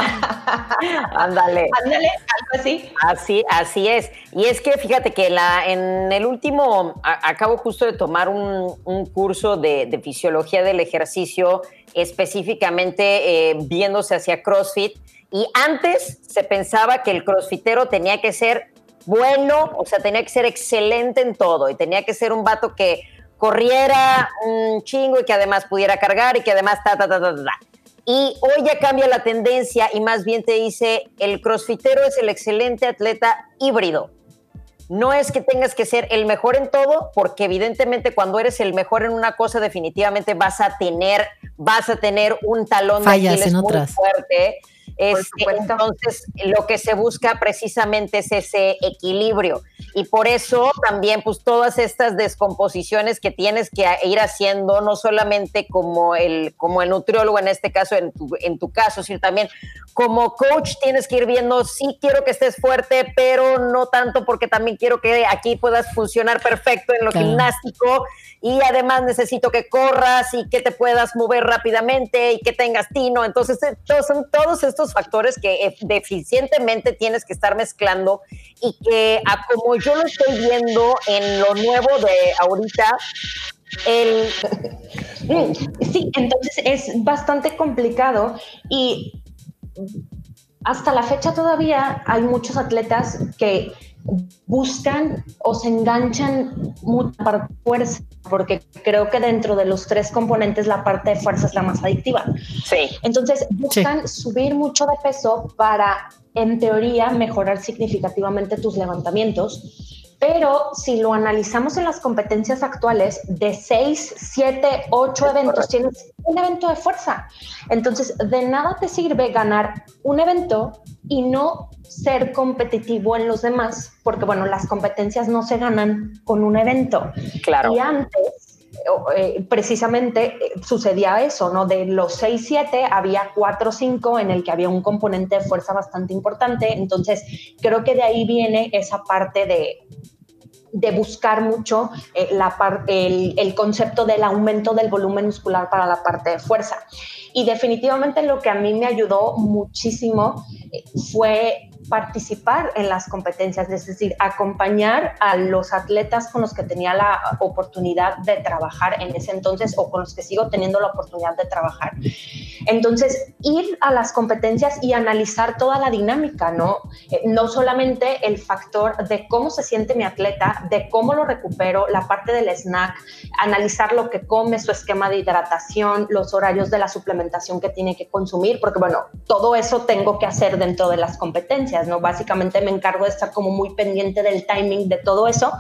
Ándale. Ándale, así. Así, así es. Y es que fíjate que la, en el último, a- acabo justo de tomar un, curso de, de fisiología del ejercicio, específicamente eh, viéndose hacia CrossFit. Y antes se pensaba que el crossfitero tenía que ser bueno, o sea, tenía que ser excelente en todo y tenía que ser un vato que corriera un chingo y que además pudiera cargar y que además ta, ta, ta, ta, ta. Y hoy ya cambia la tendencia y más bien te dice, el crossfitero es el excelente atleta híbrido. No es que tengas que ser el mejor en todo, porque evidentemente cuando eres el mejor en una cosa definitivamente vas a tener, vas a tener un talón Fallas de en muy otras. fuerte. Este, entonces, lo que se busca precisamente es ese equilibrio. Y por eso también, pues todas estas descomposiciones que tienes que ir haciendo, no solamente como el, como el nutriólogo en este caso, en tu, en tu caso, sino también como coach tienes que ir viendo, sí quiero que estés fuerte, pero no tanto porque también quiero que aquí puedas funcionar perfecto en lo Claro. gimnástico y además necesito que corras y que te puedas mover rápidamente y que tengas tino. Entonces, eh, todos, son todos estos factores que eh, deficientemente tienes que estar mezclando y que a como yo lo estoy viendo en lo nuevo de ahorita, el, <laughs> Mm, Sí, entonces es bastante complicado y hasta la fecha todavía hay muchos atletas que buscan o se enganchan mucho para fuerza, porque creo que dentro de los tres componentes la parte de fuerza es la más adictiva. sí, Entonces buscan subir mucho de peso para, en teoría, mejorar significativamente tus levantamientos. Pero si lo analizamos en las competencias actuales, de 6, 7, 8 eventos tienes un evento de fuerza. Entonces, de nada te sirve ganar un evento y no ser competitivo en los demás, porque bueno, las competencias no se ganan con un evento. claro. Y antes, eh, precisamente eh, sucedía eso, ¿no? De los 6, 7 había 4 o 5 en el que había un componente de fuerza bastante importante. Entonces, creo que de ahí viene esa parte de, de buscar mucho eh, la par- el, el concepto del aumento del volumen muscular para la parte de fuerza. Y definitivamente lo que a mí me ayudó muchísimo eh, fue participar en las competencias, es decir, acompañar a los atletas con los que tenía la oportunidad de trabajar en ese entonces o con los que sigo teniendo la oportunidad de trabajar. Entonces, ir a las competencias y analizar toda la dinámica, ¿no? Eh, no solamente el factor de cómo se siente mi atleta, de cómo lo recupero, la parte del snack, analizar lo que come, su esquema de hidratación, los horarios de la suplementación que tiene que consumir, porque bueno, todo eso tengo que hacer dentro de las competencias, ¿no? Básicamente me encargo de estar como muy pendiente del timing de todo eso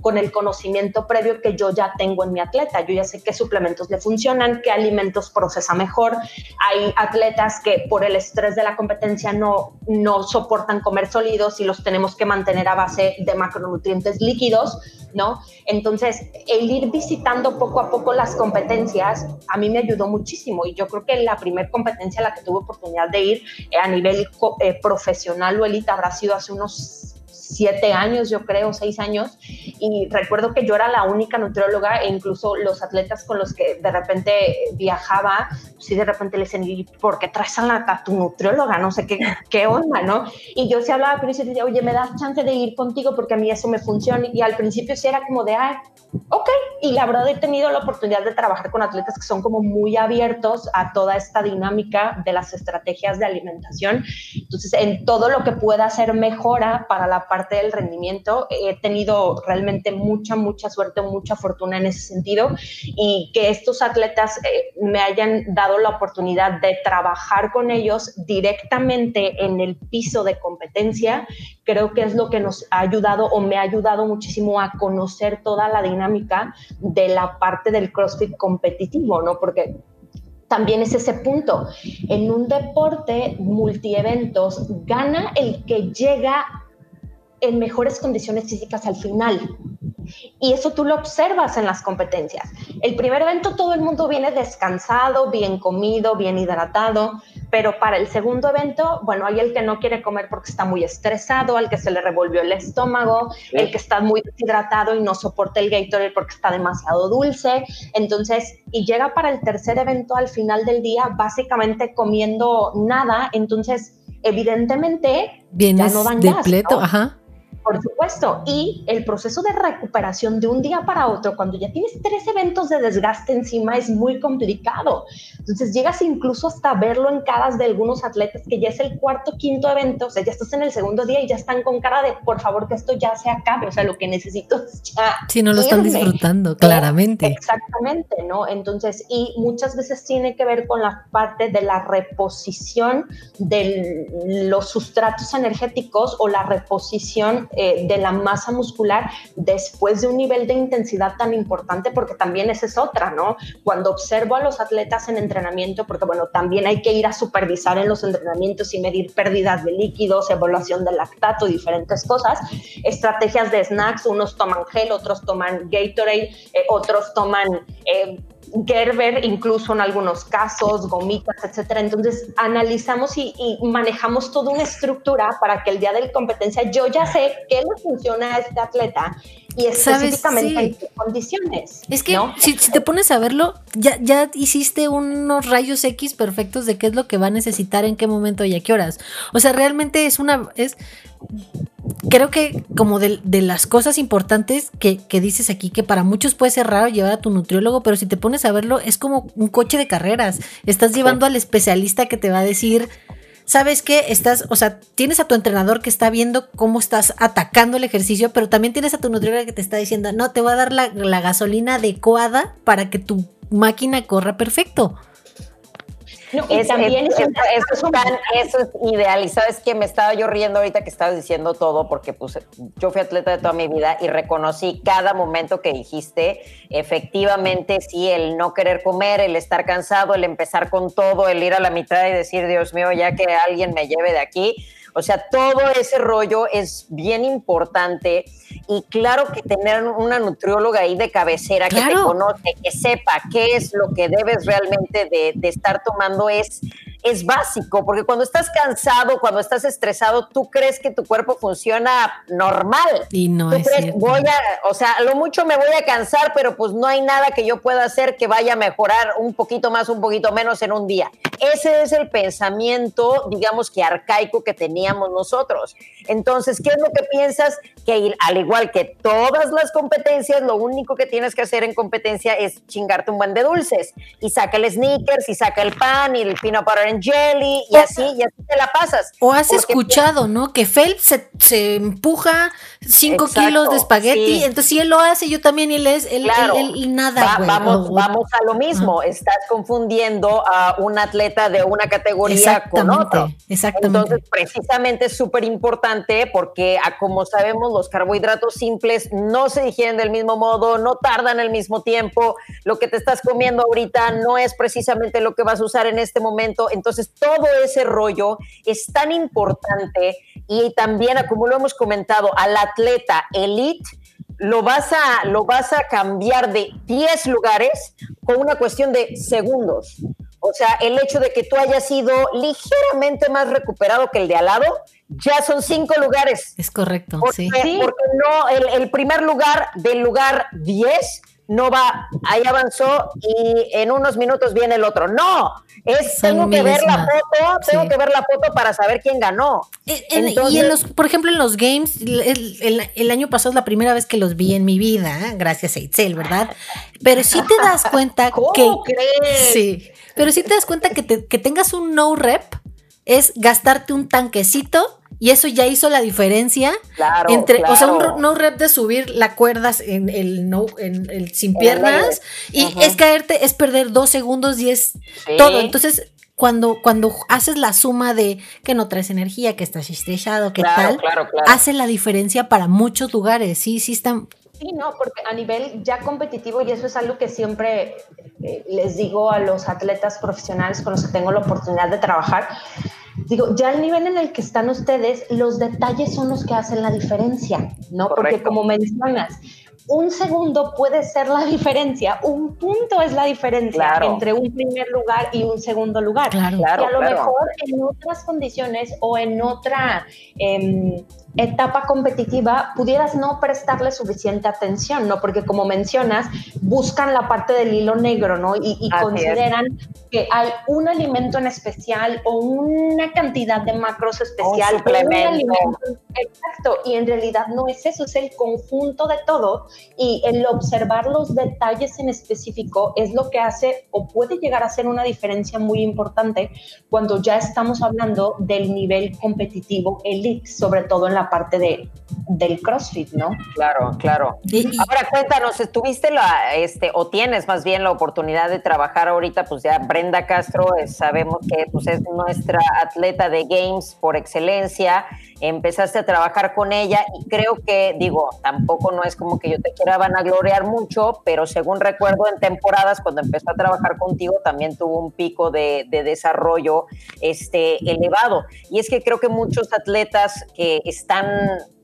con el conocimiento previo que yo ya tengo en mi atleta. Yo ya sé qué suplementos le funcionan, qué alimentos procesa mejor. Hay atletas que por el estrés de la competencia no, no soportan comer sólidos y los tenemos que mantener a base de macronutrientes líquidos, ¿no? Entonces, el ir visitando poco a poco las competencias a mí me ayudó muchísimo y yo creo que la primera competencia a la que tuve oportunidad de ir eh, a nivel eh, profesional o élite habrá sido hace unos siete años, yo creo, seis años, y recuerdo que yo era la única nutrióloga e incluso los atletas con los que de repente viajaba, sí de repente le decían, ¿y por qué traes a, la, a tu nutrióloga? No sé qué, qué onda, ¿no? Y yo sí hablaba con ellos y decía, oye, ¿me das chance de ir contigo? Porque a mí eso me funciona. Y al principio sí era como de, ay, ok. Y la verdad he tenido la oportunidad de trabajar con atletas que son como muy abiertos a toda esta dinámica de las estrategias de alimentación. Entonces, en todo lo que pueda hacer mejora para la parte del rendimiento, he tenido realmente mucha, mucha suerte, mucha fortuna en ese sentido y que estos atletas eh, me hayan dado la oportunidad de trabajar con ellos directamente en el piso de competencia, creo que es lo que nos ha ayudado o me ha ayudado muchísimo a conocer toda la dinámica de la parte del CrossFit competitivo, ¿no? Porque también es ese punto. En un deporte multieventos, gana el que llega en mejores condiciones físicas al final. Y eso tú lo observas en las competencias. El primer evento todo el mundo viene descansado, bien comido, bien hidratado, pero para el segundo evento, bueno, hay el que no quiere comer porque está muy estresado, al que se le revolvió el estómago, el que está muy deshidratado y no soporta el Gatorade porque está demasiado dulce. Entonces, y llega para el tercer evento al final del día básicamente comiendo nada, entonces evidentemente Vienes ya no dan ajá. Por supuesto, y el proceso de recuperación de un día para otro, cuando ya tienes tres eventos de desgaste encima, es muy complicado. Entonces llegas incluso hasta verlo en caras de algunos atletas que ya es el cuarto, quinto evento, o sea, ya estás en el segundo día y ya están con cara de, por favor, que esto ya se acabe, o sea, lo que necesito es ya. Si no lo están disfrutando, claramente. Exactamente, ¿no? Entonces, y muchas veces tiene que ver con la parte de la reposición de los sustratos energéticos o la reposición eh, de la masa muscular después de un nivel de intensidad tan importante, porque también esa es otra, ¿no? Cuando observo a los atletas en entrenamiento, porque bueno, también hay que ir a supervisar en los entrenamientos y medir pérdidas de líquidos, evaluación de lactato, diferentes cosas, estrategias de snacks, unos toman gel, otros toman Gatorade, eh, otros toman... Eh, Gerber, incluso en algunos casos, gomitas, etcétera. Entonces, analizamos y, manejamos toda una estructura para que el día de la competencia yo ya sé qué le funciona a este atleta y específicamente en qué condiciones. Es que si, te pones a verlo, ya, ya hiciste unos rayos X perfectos de qué es lo que va a necesitar, en qué momento y a qué horas. O sea, realmente es una. es creo que como de, las cosas importantes que, dices aquí, que para muchos puede ser raro llevar a tu nutriólogo, pero si te pones a verlo, es como un coche de carreras. Estás llevando al especialista que te va a decir, ¿sabes qué? Estás, o sea, tienes a tu entrenador que está viendo cómo estás atacando el ejercicio, pero también tienes a tu nutriólogo que te está diciendo, no, te voy a dar la, la gasolina adecuada para que tu máquina corra perfecto. <laughs> No, es, también eso, es ideal. Y sabes que me estaba yo riendo ahorita que estabas diciendo todo, porque pues yo fui atleta de toda mi vida y reconocí cada momento que dijiste. Efectivamente, sí, el no querer comer, el estar cansado, el empezar con todo, el ir a la mitad y decir, Dios mío, ya que alguien me lleve de aquí o sea, todo ese rollo es bien importante y claro que tener una nutrióloga ahí de cabecera que te conoce, que sepa qué es lo que debes realmente de, de estar tomando es es básico, porque cuando estás cansado, cuando estás estresado, tú crees que tu cuerpo funciona normal. Y no es voy a, o sea, lo mucho me voy a cansar, pero pues no hay nada que yo pueda hacer que vaya a mejorar un poquito más, un poquito menos en un día. Ese es el pensamiento, digamos que arcaico que teníamos nosotros. Entonces, ¿qué es lo que piensas? Que al igual que todas las competencias, lo único que tienes que hacer en competencia es chingarte un buen de dulces y saca el sneakers y saca el pan y el peanut butter en jelly y así, y así te la pasas. O has escuchado, ¿no? Que Phelps se, empuja 5 kilos de espagueti, entonces si él lo hace, yo también, y él es, él, nada, vamos, vamos a lo mismo, estás confundiendo a un atleta de una categoría con otro. Exactamente. Entonces, precisamente es súper importante porque, como sabemos, los carbohidratos simples no se digieren del mismo modo, no tardan el mismo tiempo, lo que te estás comiendo ahorita no es precisamente lo que vas a usar en este momento, entonces, todo ese rollo es tan importante y también, como lo hemos comentado, al atleta elite lo vas a, lo vas a cambiar de 10 lugares con una cuestión de segundos. O sea, el hecho de que tú hayas sido ligeramente más recuperado que el de al lado, ya son cinco lugares. Es correcto, sí. Porque no, el, el, primer lugar del lugar 10 no va, ahí avanzó y en unos minutos viene el otro. No, es, tengo que ver la foto, tengo que ver la foto para saber quién ganó. y en los, por ejemplo, en los games, el, año pasado es la primera vez que los vi en mi vida, gracias a Itzel, ¿verdad? Pero sí te das <laughs> cuenta que. Crees? Sí. Pero sí te das cuenta que, que tengas un no rep es gastarte un tanquecito y eso ya hizo la diferencia entre, o sea, un no rep de subir la cuerdas en el no, en el sin piernas, y es caerte, es perder dos segundos y es todo. Entonces, cuando, cuando haces la suma de que no traes energía, que estás estrellado, que tal, hace la diferencia para muchos lugares. Sí, sí están. Sí, no, porque a nivel ya competitivo, y eso es algo que siempre eh, les digo a los atletas profesionales con los que tengo la oportunidad de trabajar, digo, ya el nivel en el que están ustedes, los detalles son los que hacen la diferencia, ¿no? Porque como mencionas, un segundo puede ser la diferencia, un punto es la diferencia entre un primer lugar y un segundo lugar. Claro, y a lo mejor en otras condiciones o en otra em, etapa competitiva pudieras no prestarle suficiente atención, ¿no? Porque como mencionas, buscan la parte del hilo negro, ¿no? Y, consideran que hay un alimento en especial o una cantidad de macros especial. Un suplemento. exacto, y en realidad no es eso, es el conjunto de todo y el observar los detalles en específico es lo que hace o puede llegar a ser una diferencia muy importante cuando ya estamos hablando del nivel competitivo elite, sobre todo en la parte de, del CrossFit, ¿no? Claro, claro. Ahora cuéntanos, ¿estuviste la, este, o tienes más bien la oportunidad de trabajar ahorita? Pues ya Brenda Castro, sabemos que pues, es nuestra atleta de Games por excelencia. Empezaste a trabajar con ella y creo que, digo, tampoco no es como que yo te quiera vanagloriar mucho, pero según recuerdo en temporadas, cuando empezó a trabajar contigo, también tuvo un pico de, de desarrollo este, elevado. Y es que creo que muchos atletas que están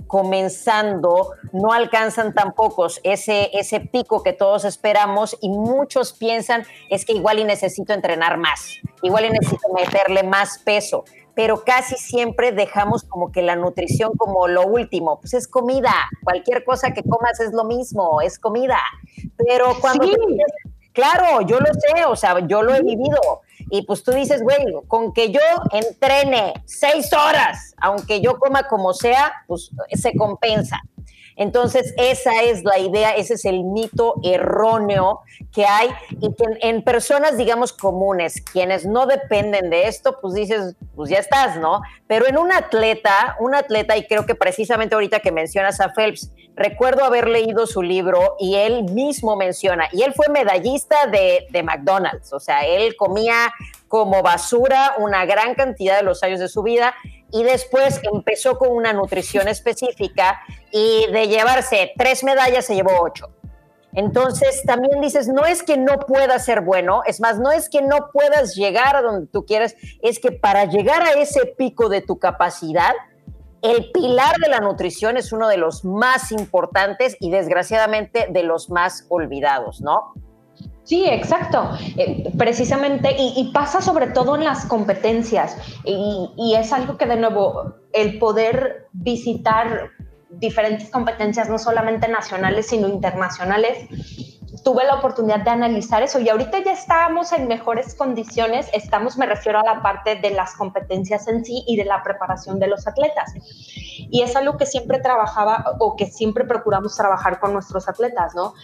comenzando no alcanzan tampoco ese, ese pico que todos esperamos y muchos piensan es que igual y necesito entrenar más, igual y necesito meterle más peso, pero casi siempre dejamos como que la nutrición como lo último, pues es comida, cualquier cosa que comas es lo mismo, es comida, pero cuando... claro, yo lo sé, o sea, yo lo he vivido, y pues tú dices, güey, con que yo entrene seis horas, aunque yo coma como sea, pues se compensa. Entonces, esa es la idea, ese es el mito erróneo que hay y que en, personas, digamos, comunes, quienes no dependen de esto, pues dices, pues ya estás, ¿no? Pero en un atleta, un atleta, y creo que precisamente ahorita que mencionas a Phelps, recuerdo haber leído su libro y él mismo menciona, y él fue medallista de, de McDonald's, o sea, él comía como basura una gran cantidad de los años de su vida y después empezó con una nutrición específica y de llevarse tres medallas se llevó ocho. Entonces también dices, no es que no puedas ser bueno, es más, no es que no puedas llegar a donde tú quieres, es que para llegar a ese pico de tu capacidad, el pilar de la nutrición es uno de los más importantes y desgraciadamente de los más olvidados, ¿no? Sí, exacto. Eh, precisamente, y, pasa sobre todo en las competencias, y, es algo que de nuevo, el poder visitar diferentes competencias, no solamente nacionales, sino internacionales, tuve la oportunidad de analizar eso y ahorita ya estamos en mejores condiciones, estamos, me refiero a la parte de las competencias en sí y de la preparación de los atletas. Y es algo que siempre trabajaba o que siempre procuramos trabajar con nuestros atletas, ¿no?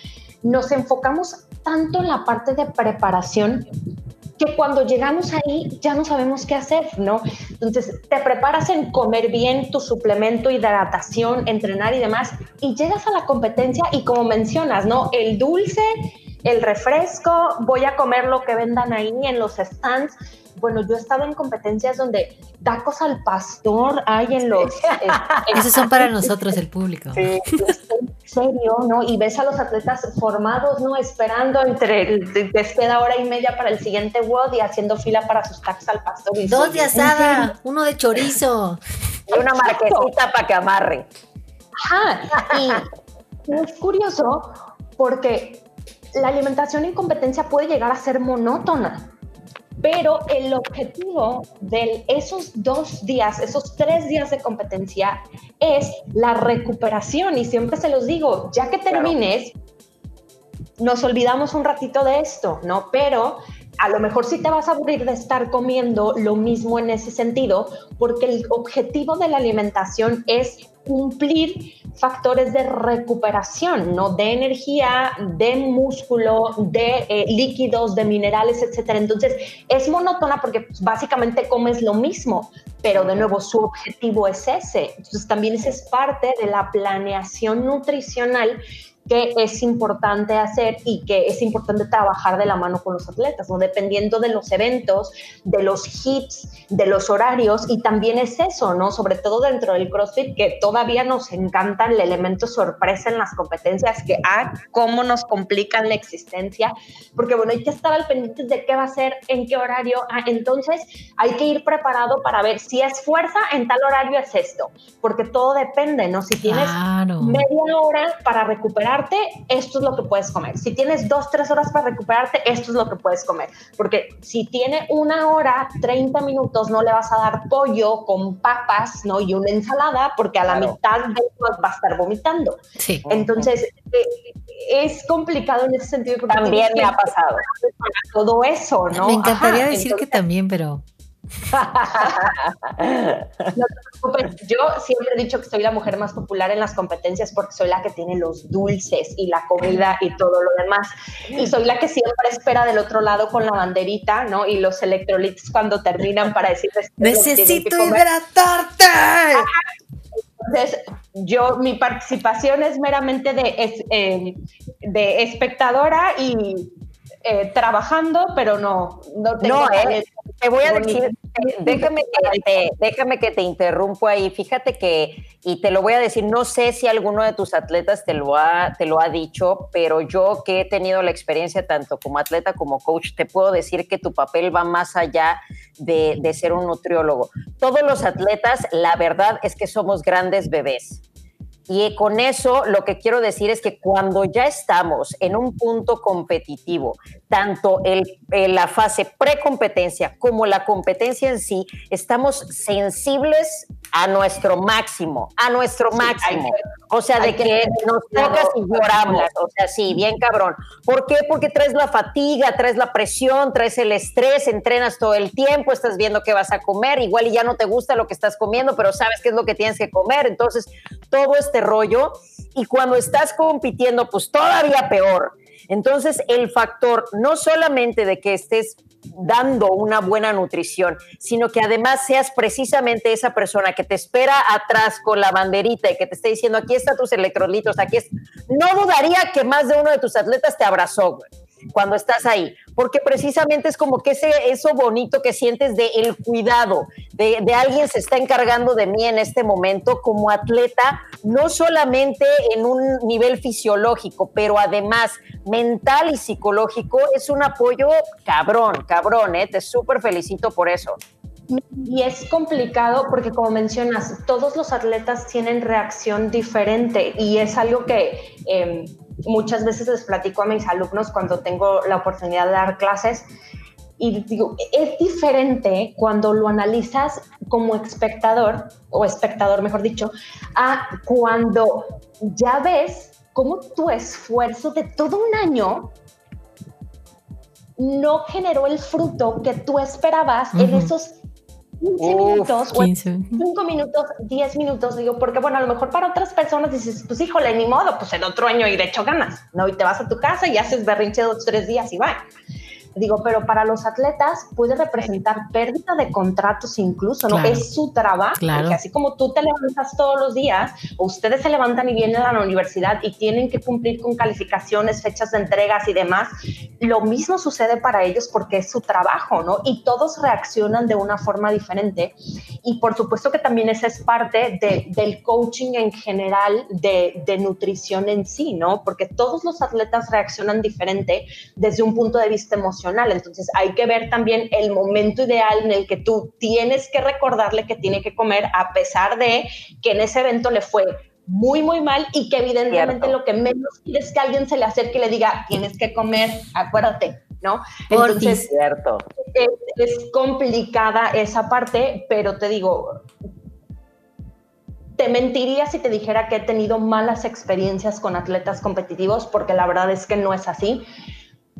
Nos enfocamos tanto en la parte de preparación que cuando llegamos ahí ya no sabemos qué hacer, ¿no? Entonces te preparas en comer bien tu suplemento, hidratación, entrenar y demás, y llegas a la competencia y como mencionas, ¿no? El dulce, el refresco, voy a comer lo que vendan ahí en los stands. Bueno, yo he estado en competencias donde tacos al pastor hay en los... <laughs> Esos son para nosotros, el público. Sí, serio, ¿no? Y ves a los atletas formados, ¿no? Esperando entre, les queda hora y media para el siguiente WOD y haciendo fila para sus tacos al pastor. Dos de asada, uno de chorizo. Y una marquesita para que amarre. Ajá, y <laughs> es curioso porque la alimentación en competencia puede llegar a ser monótona pero el objetivo de esos dos días, esos tres días de competencia es la recuperación y siempre se los digo, ya que termines, nos olvidamos un ratito de esto, ¿no? Pero a lo mejor sí te vas a aburrir de estar comiendo lo mismo en ese sentido, porque el objetivo de la alimentación es cumplir factores de recuperación, ¿no? De energía, de músculo, de eh, líquidos, de minerales, etcétera. Entonces, es monótona porque pues, básicamente comes lo mismo, pero de nuevo su objetivo es ese. Entonces, también esa es parte de la planeación nutricional que es importante hacer y que es importante trabajar de la mano con los atletas, ¿no? Dependiendo de los eventos, de los hits, de los horarios y también es eso, ¿no? Sobre todo dentro del CrossFit, que todavía nos encanta el elemento sorpresa en las competencias, que, ah, cómo nos complican la existencia, porque bueno, hay que estar al pendiente de qué va a ser, en qué horario, ah, entonces hay que ir preparado para ver si es fuerza, en tal horario es esto, porque todo depende, ¿no? Si tienes media hora para recuperarte, esto es lo que puedes comer. Si tienes dos, tres horas para recuperarte, esto es lo que puedes comer, porque si tiene una hora, 30 minutos, no le vas a dar pollo con papas, ¿no? Y una ensalada, porque a la mitad de va a estar vomitando. Sí. Entonces, eh, es complicado en ese sentido. También me ha pasado. Todo eso, ¿no? Me encantaría decir que también, pero Yo siempre he dicho que soy la mujer más popular en las competencias porque soy la que tiene los dulces y la comida y todo lo demás. Y soy la que siempre espera del otro lado con la banderita, ¿no? Y los electrolitos cuando terminan para decirles... ¡Necesito hidratarte! Entonces, yo, mi participación es meramente de, eh, de espectadora y eh, trabajando, pero no, no tengo... No, eh, te voy a decir, déjame que, te, déjame que te interrumpo ahí. Fíjate que, y te lo voy a decir, no sé si alguno de tus atletas te lo ha, te lo ha dicho, pero yo que he tenido la experiencia tanto como atleta como coach, te puedo decir que tu papel va más allá de, de ser un nutriólogo. Todos los atletas, la verdad es que somos grandes bebés. Y con eso lo que quiero decir es que cuando ya estamos en un punto competitivo, tanto el, la fase precompetencia como la competencia en sí, estamos sensibles a nuestro máximo, a nuestro máximo. o sea, de que, nos tocas y lloramos. O sea, sí, bien cabrón. ¿Por qué? Porque traes la fatiga, traes la presión, traes el estrés, entrenas todo el tiempo, estás viendo qué vas a comer, igual y ya no te gusta lo que estás comiendo, pero sabes qué es lo que tienes que comer. Entonces, todo este rollo. Y cuando estás compitiendo, pues todavía peor. Entonces, el factor no solamente de que estés dando una buena nutrición, sino que además seas precisamente esa persona que te espera atrás con la banderita y que te esté diciendo, aquí están tus electrolitos, aquí es... No dudaría que más de uno de tus atletas te abrazó, cuando estás ahí, porque precisamente es como que ese, eso bonito que sientes de el cuidado, de, de, alguien se está encargando de mí en este momento como atleta, no solamente en un nivel fisiológico, pero además mental y psicológico, es un apoyo cabrón, cabrón, ¿eh? te súper felicito por eso. Y es complicado porque, como mencionas, todos los atletas tienen reacción diferente y es algo que eh, muchas veces les platico a mis alumnos cuando tengo la oportunidad de dar clases y digo, es diferente cuando lo analizas como espectador, o espectador mejor dicho, a cuando ya ves cómo tu esfuerzo de todo un año no generó el fruto que tú esperabas en esos 15 minutos, 5 minutos, 10 minutos, digo, porque bueno, a lo mejor para otras personas dices, pues híjole, ni modo, pues en otro año y de hecho ganas, ¿no? Y te vas a tu casa y haces berrinche dos, tres días y va. Digo, pero para los atletas puede representar pérdida de contratos incluso, ¿no? Es su trabajo, claro. porque así como tú te levantas todos los días, o ustedes se levantan y vienen a la universidad y tienen que cumplir con calificaciones, fechas de entregas y demás, lo mismo sucede para ellos porque es su trabajo, ¿no? Y todos reaccionan de una forma diferente. Y por supuesto que también esa es parte de, del coaching en general de, de nutrición en sí, ¿no? Porque todos los atletas reaccionan diferente desde un punto de vista emocional entonces hay que ver también el momento ideal en el que tú tienes que recordarle que tiene que comer a pesar de que en ese evento le fue muy, muy mal y que evidentemente lo que menos quieres es que alguien se le acerque y le diga, tienes que comer, acuérdate, ¿no? Entonces, cierto. Es, es complicada esa parte, pero te digo, te mentiría si te dijera que he tenido malas experiencias con atletas competitivos, porque la verdad es que no es así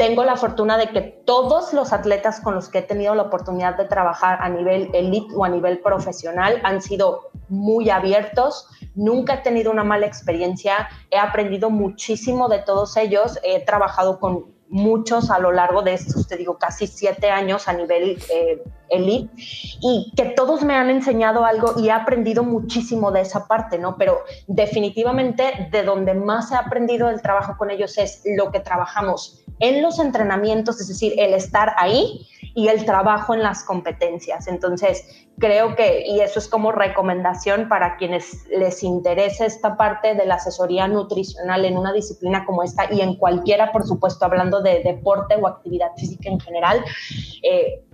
tengo la fortuna de que todos los atletas con los que he tenido la oportunidad de trabajar a nivel elite o a nivel profesional han sido muy abiertos, nunca he tenido una mala experiencia, he aprendido muchísimo de todos ellos, he trabajado con muchos a lo largo de estos, te digo, casi siete años a nivel eh, elite, y que todos me han enseñado algo y he aprendido muchísimo de esa parte, ¿no? Pero definitivamente de donde más he aprendido el trabajo con ellos es lo que trabajamos en los entrenamientos, es decir, el estar ahí y el trabajo en las competencias. Entonces, creo que, y eso es como recomendación para quienes les interese esta parte de la asesoría nutricional en una disciplina como esta y en cualquiera, por supuesto, hablando de deporte o actividad física en general, eh,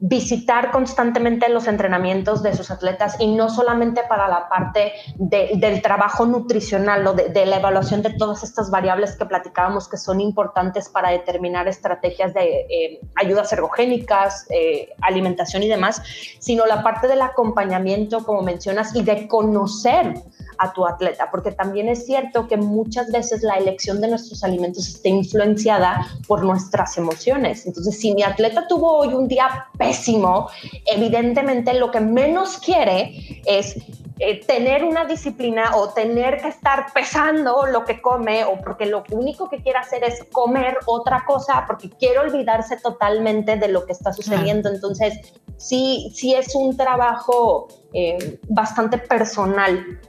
visitar constantemente los entrenamientos de sus atletas y no solamente para la parte del trabajo nutricional o de, la evaluación de todas estas variables que platicábamos que son importantes para determinar estrategias de eh, ayudas ergogénicas, eh, alimentación y demás, sino la parte del acompañamiento, como mencionas, y de conocer a tu atleta, porque también es cierto que muchas veces la elección de nuestros alimentos está influenciada por nuestras emociones. Entonces, si mi atleta tuvo hoy un día pésimo, evidentemente lo que menos quiere es eh, tener una disciplina o tener que estar pesando lo que come o porque lo único que quiere hacer es comer otra cosa porque quiere olvidarse totalmente de lo que está sucediendo. Entonces, sí, sí es un trabajo eh, bastante personal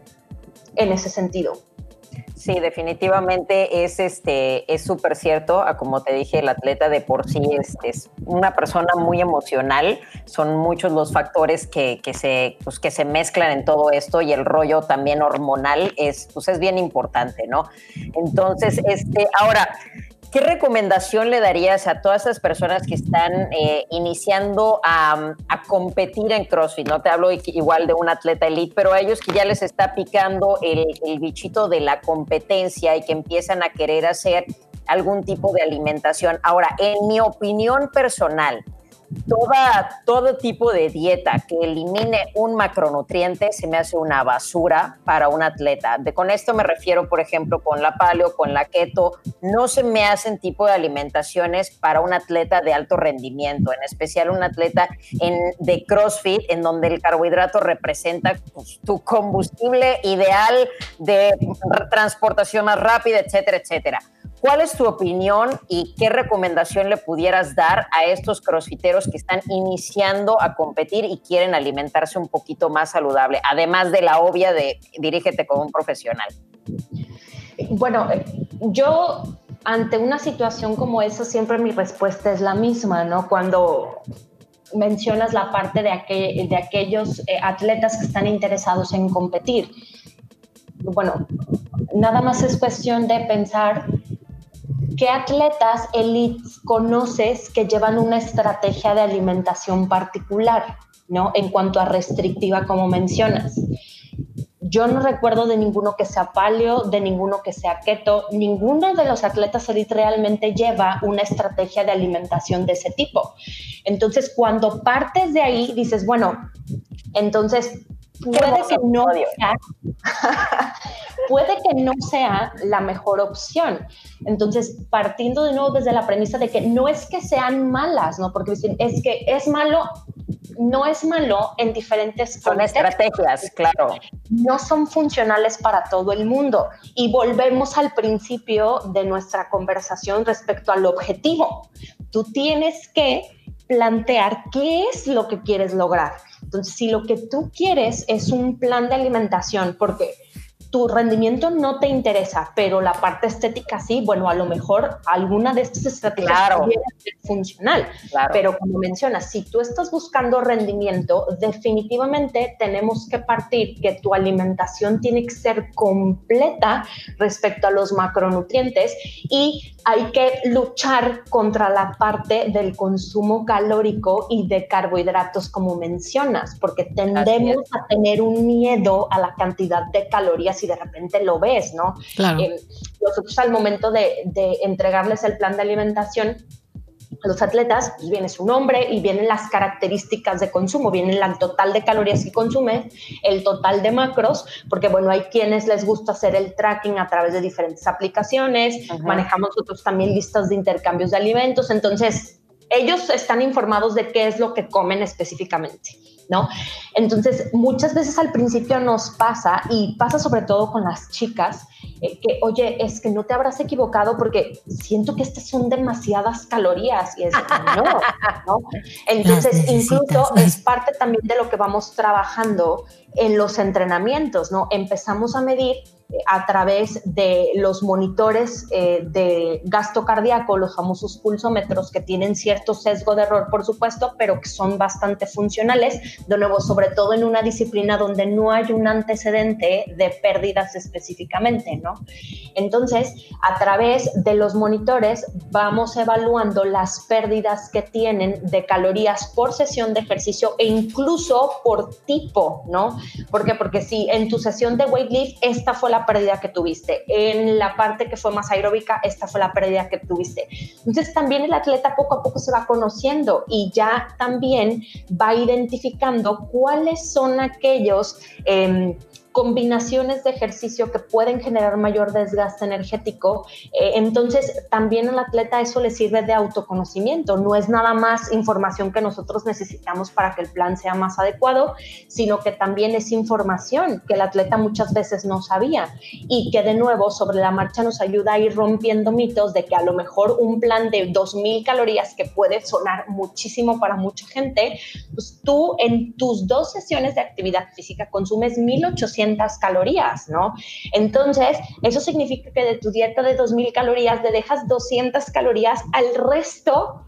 en ese sentido. Sí, definitivamente es este es súper cierto. Como te dije, el atleta de por sí es, es, una persona muy emocional. Son muchos los factores que, que, se, pues, que se mezclan en todo esto y el rollo también hormonal es, pues, es bien importante, ¿no? Entonces, este, ahora, ¿Qué recomendación le darías a todas esas personas que están eh, iniciando a, competir en CrossFit? No te hablo igual de un atleta elite, pero a ellos que ya les está picando el, el bichito de la competencia y que empiezan a querer hacer algún tipo de alimentación. Ahora, en mi opinión personal, toda, todo tipo de dieta que elimine un macronutriente se me hace una basura para un atleta. De, con esto me refiero, por ejemplo, con la paleo, con la keto, no se me hacen tipo de alimentaciones para un atleta de alto rendimiento, en especial un atleta en, de CrossFit, en donde el carbohidrato representa pues, tu combustible ideal de transportación más rápida, etcétera, etcétera. ¿Cuál es tu opinión y qué recomendación le pudieras dar a estos crossfiteros que están iniciando a competir y quieren alimentarse un poquito más saludable, además de la obvia de dirígete con un profesional? Bueno, yo ante una situación como esa siempre mi respuesta es la misma, ¿no? Cuando mencionas la parte de, de aquellos eh, atletas que están interesados en competir. Bueno, nada más es cuestión de pensar ¿Qué atletas elites conoces que llevan una estrategia de alimentación particular, ¿no? En cuanto a restrictiva, como mencionas. Yo no recuerdo de ninguno que sea paleo, de ninguno que sea keto. Ninguno de los atletas elite realmente lleva una estrategia de alimentación de ese tipo. Entonces, cuando partes de ahí, dices, bueno, entonces puede que no sea, <laughs> puede que no sea la mejor opción. Entonces, partiendo de nuevo desde la premisa de que no es que sean malas, ¿no? Porque es que es malo, no es malo en diferentes Son estrategias, claro. No son funcionales para todo el mundo. Y volvemos al principio de nuestra conversación respecto al objetivo. Tú tienes que plantear qué es lo que quieres lograr. Entonces, si lo que tú quieres es un plan de alimentación, porque tu rendimiento no te interesa, pero la parte estética sí, bueno, a lo mejor alguna de estas estrategias claro. ser funcional. Pero como mencionas, si tú estás buscando rendimiento, definitivamente tenemos que partir que tu alimentación tiene que ser completa respecto a los macronutrientes y hay que luchar contra la parte del consumo calórico y de carbohidratos, como mencionas, porque tendemos a tener un miedo a la cantidad de calorías y de repente lo ves, ¿no? Claro. Eh, nosotros al momento de, de entregarles el plan de alimentación, a los atletas, pues viene su nombre y vienen las características de consumo, viene el total de calorías que consume, el total de macros, porque bueno, hay quienes les gusta hacer el tracking a través de diferentes aplicaciones, manejamos nosotros también listas de intercambios de alimentos, entonces ellos están informados de qué es lo que comen específicamente. ¿No? Entonces, muchas veces al principio nos pasa, y pasa sobre todo con las chicas, eh, que, oye, es que no te habrás equivocado porque siento que estas son demasiadas calorías y es <laughs> no, ¿no? Entonces, incluso es parte también de lo que vamos trabajando en los entrenamientos, ¿no? Empezamos a medir a través de los monitores eh, de gasto cardíaco, los famosos pulsómetros que tienen cierto sesgo de error, por supuesto, pero que son bastante funcionales, de nuevo, sobre todo en una disciplina donde no hay un antecedente de pérdidas específicamente, ¿no? Entonces, a través de los monitores vamos evaluando las pérdidas que tienen de calorías por sesión de ejercicio e incluso por tipo, ¿no? ¿Por? Porque si en tu sesión de weightlift esta fue la pérdida que tuviste. En la parte que fue más aeróbica, esta fue la pérdida que tuviste. Entonces también el atleta poco a poco se va conociendo y ya también va identificando cuáles son aquellos... Eh, combinaciones de ejercicio que pueden generar mayor desgaste energético. Eh, entonces, también al atleta eso le sirve de autoconocimiento. No es nada más información que nosotros necesitamos para que el plan sea más adecuado, sino que también es información que el atleta muchas veces no sabía y que de nuevo sobre la marcha nos ayuda a ir rompiendo mitos de que a lo mejor un plan de 2.000 calorías que puede sonar muchísimo para mucha gente, pues tú en tus dos sesiones de actividad física consumes 1.800 calorías, ¿no? Entonces, eso significa que de tu dieta de 2.000 calorías te dejas 200 calorías al resto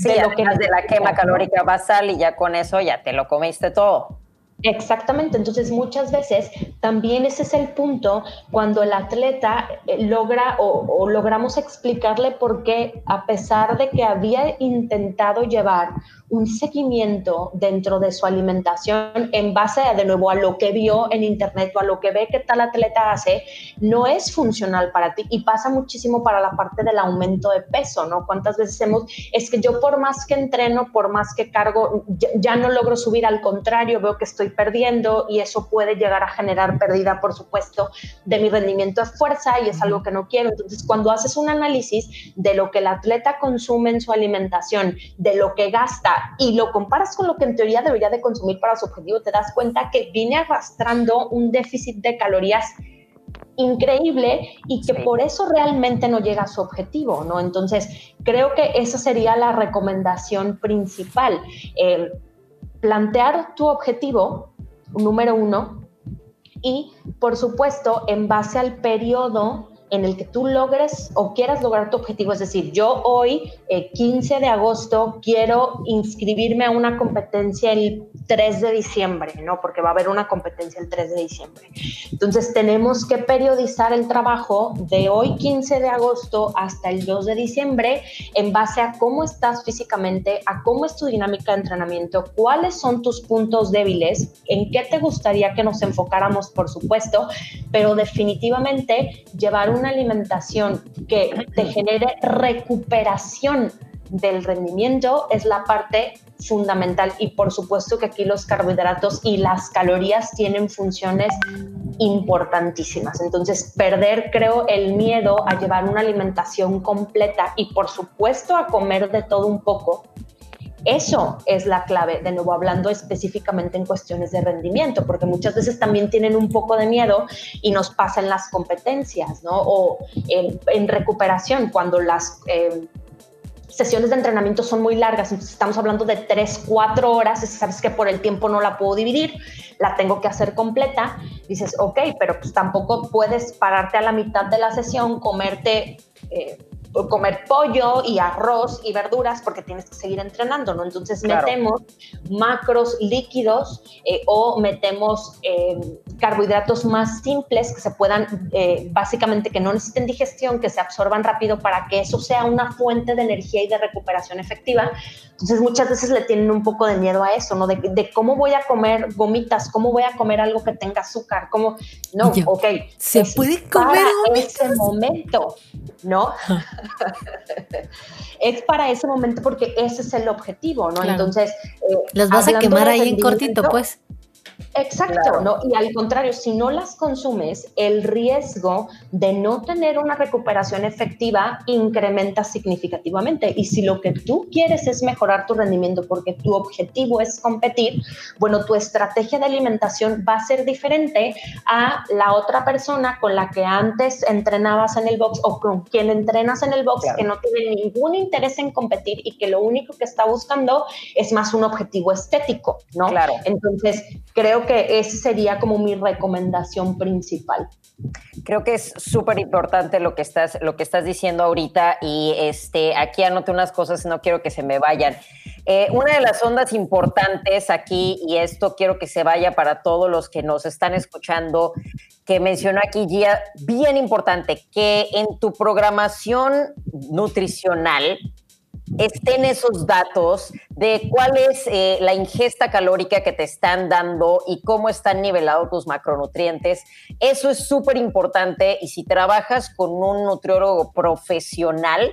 de lo que de la quema calórica basal y ya con eso ya te lo comiste todo. Exactamente, entonces muchas veces también ese es el punto cuando el atleta eh, logra o, o, logramos explicarle por qué a pesar de que había intentado llevar un seguimiento dentro de su alimentación en base a, de nuevo a lo que vio en internet o a lo que ve que tal atleta hace, no es funcional para ti y pasa muchísimo para la parte del aumento de peso, ¿no? ¿Cuántas veces hemos, es que yo por más que entreno, por más que cargo, ya, ya no logro subir, al contrario, veo que estoy perdiendo y eso puede llegar a generar pérdida, por supuesto, de mi rendimiento de fuerza y es algo que no quiero. Entonces, cuando haces un análisis de lo que el atleta consume en su alimentación, de lo que gasta, y lo comparas con lo que en teoría debería de consumir para su objetivo, te das cuenta que viene arrastrando un déficit de calorías increíble y que por eso realmente no llega a su objetivo, ¿no? Entonces, creo que esa sería la recomendación principal. plantear tu objetivo, número uno, y por supuesto, en base al periodo en el que tú logres o quieras lograr tu objetivo. Es decir, yo hoy, 15 eh, de agosto, quiero inscribirme a una competencia el 3 de diciembre, ¿no? Porque va a haber una competencia el 3 de diciembre. Entonces, tenemos que periodizar el trabajo de hoy, 15 de agosto, hasta el 2 de diciembre, en base a cómo estás físicamente, a cómo es tu dinámica de entrenamiento, cuáles son tus puntos débiles, en qué te gustaría que nos enfocáramos, por supuesto, pero definitivamente llevar un una alimentación que te genere recuperación del rendimiento es la parte fundamental y por supuesto que aquí los carbohidratos y las calorías tienen funciones importantísimas. Entonces, perder, creo, el miedo a llevar una alimentación completa y por supuesto a comer de todo un poco eso es la clave, de nuevo hablando específicamente en cuestiones de rendimiento, porque muchas veces también tienen un poco de miedo y nos pasan las competencias, ¿no? O en, recuperación, cuando las eh, sesiones de entrenamiento son muy largas, estamos hablando de 3, 4 horas, sabes que por el tiempo no la puedo dividir, la tengo que hacer completa, dices, ok, pero pues tampoco puedes pararte a la mitad de la sesión, comerte... Eh, comer pollo y arroz y verduras porque tienes que seguir entrenando, ¿no? Entonces metemos macros líquidos eh, o metemos eh, carbohidratos más simples que se puedan, eh, básicamente que no necesiten digestión, que se absorban rápido para que eso sea una fuente de energía y de recuperación efectiva. Entonces muchas veces le tienen un poco de miedo a eso, ¿no? De, de cómo voy a comer gomitas, cómo voy a comer algo que tenga azúcar, cómo, no, ok. Se puede comer en ese momento, ¿no? <laughs> es para ese momento porque ese es el objetivo, ¿no? Entonces... Eh, Los vas a quemar ahí en cortito, pues. Exacto, ¿no? Y al contrario, si no las consumes, el riesgo de no tener una recuperación efectiva incrementa significativamente. Y si lo que tú quieres es mejorar tu rendimiento porque tu objetivo es competir, bueno, tu estrategia de alimentación va a ser diferente a la otra persona con la que antes entrenabas en el box o con quien entrenas en el box que no tiene ningún interés en competir y que lo único que está buscando es más un objetivo estético, ¿no? Claro. Entonces, creo que esa sería como mi recomendación principal. Creo que es súper importante lo que estás, lo que estás diciendo ahorita y este, aquí anoté unas cosas, no quiero que se me vayan. Eh, una de las ondas importantes aquí, y esto quiero que se vaya para todos los que nos están escuchando, que mencionó aquí Gia, bien importante, que en tu programación nutricional estén esos datos de cuál es eh, la ingesta calórica que te están dando y cómo están nivelados tus macronutrientes. Eso es súper importante y si trabajas con un nutriólogo profesional,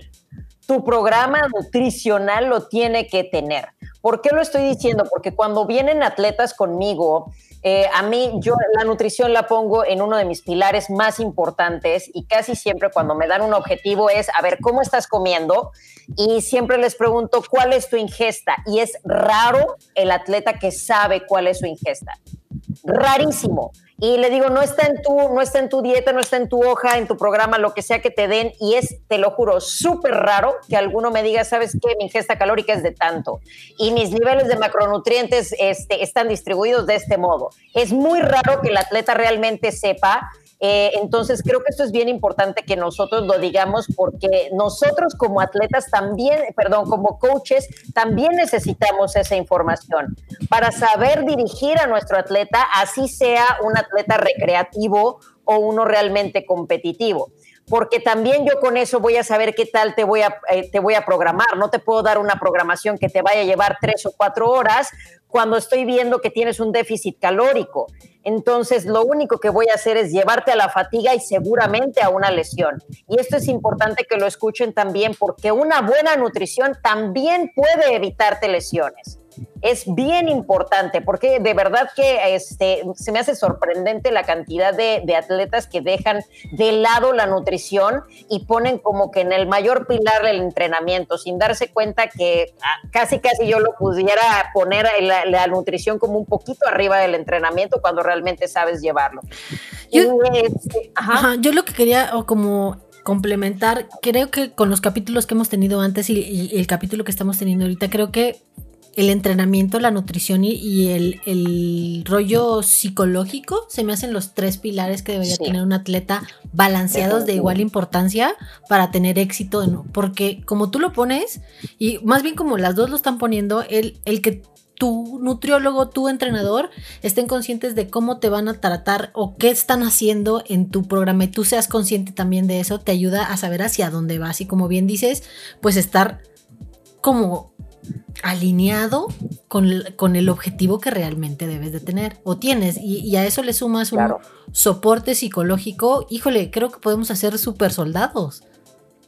tu programa nutricional lo tiene que tener. ¿Por qué lo estoy diciendo? Porque cuando vienen atletas conmigo, eh, a mí, yo la nutrición la pongo en uno de mis pilares más importantes y casi siempre cuando me dan un objetivo es, a ver, ¿cómo estás comiendo? Y siempre les pregunto, ¿cuál es tu ingesta? Y es raro el atleta que sabe cuál es su ingesta. Rarísimo y le digo, no está en tu, no está en tu dieta, no está en tu hoja, en tu programa, lo que sea que te den, y es, te lo juro, súper raro que alguno me diga, ¿sabes qué? Mi ingesta calórica es de tanto, y mis niveles de macronutrientes este, están distribuidos de este modo. Es muy raro que el atleta realmente sepa eh, entonces, creo que esto es bien importante que nosotros lo digamos porque nosotros como atletas también, perdón, como coaches, también necesitamos esa información para saber dirigir a nuestro atleta, así sea un atleta recreativo o uno realmente competitivo porque también yo con eso voy a saber qué tal te voy a, eh, te voy a programar. No te puedo dar una programación que te vaya a llevar tres o cuatro horas cuando estoy viendo que tienes un déficit calórico. Entonces, lo único que voy a hacer es llevarte a la fatiga y seguramente a una lesión. Y esto es importante que lo escuchen también porque una buena nutrición también puede evitarte lesiones es bien importante porque de verdad que este, se me hace sorprendente la cantidad de, atletas que dejan de lado la nutrición y ponen como que en el mayor pilar el entrenamiento, sin darse cuenta que ah, casi casi yo lo pudiera poner la, nutrición como un poquito arriba del entrenamiento cuando realmente sabes llevarlo. Yo, este, yo lo que quería o como complementar, creo que con los capítulos que hemos tenido antes y el capítulo que estamos teniendo ahorita, creo que el entrenamiento, la nutrición y, el, rollo psicológico se me hacen los tres pilares que debería tener un atleta balanceados de igual importancia para tener éxito. Porque como tú lo pones, y más bien como las dos lo están poniendo, el, el que tu nutriólogo, tu entrenador estén conscientes de cómo te van a tratar o qué están haciendo en tu programa y tú seas consciente también de eso, te ayuda a saber hacia dónde vas. Y como bien dices, pues estar como alineado con, el objetivo que realmente debes de tener o tienes. Y, a eso le sumas un soporte psicológico, híjole, creo que podemos hacer super soldados.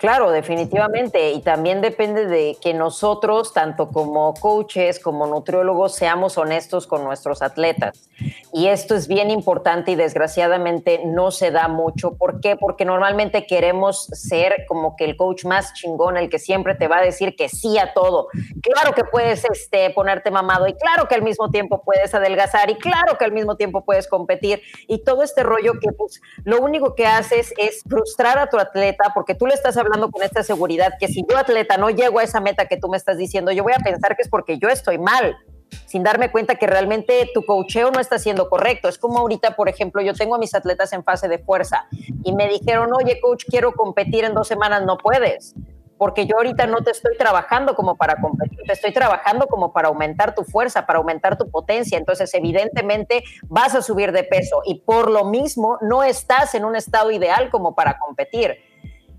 Claro, definitivamente. Y también depende de que nosotros, tanto como coaches, como nutriólogos, seamos honestos con nuestros atletas. Y esto es bien importante y desgraciadamente no se da mucho. ¿Por qué? Porque normalmente queremos ser como que el coach más chingón, el que siempre te va a decir que sí a todo. Claro que puedes este, ponerte mamado y claro que al mismo tiempo puedes adelgazar y claro que al mismo tiempo puedes competir. Y todo este rollo que pues lo único que haces es frustrar a tu atleta porque tú le estás hablando con esta seguridad que si yo atleta no llego a esa meta que tú me estás diciendo, yo voy a pensar que es porque yo estoy mal, sin darme cuenta que realmente tu cocheo no está siendo correcto. Es como ahorita, por ejemplo, yo tengo a mis atletas en fase de fuerza y me dijeron, oye, coach, quiero competir en dos semanas, no puedes porque yo ahorita no te estoy trabajando como para competir, te estoy trabajando como para aumentar tu fuerza, para aumentar tu potencia. Entonces, evidentemente, vas a subir de peso y por lo mismo no estás en un estado ideal como para competir.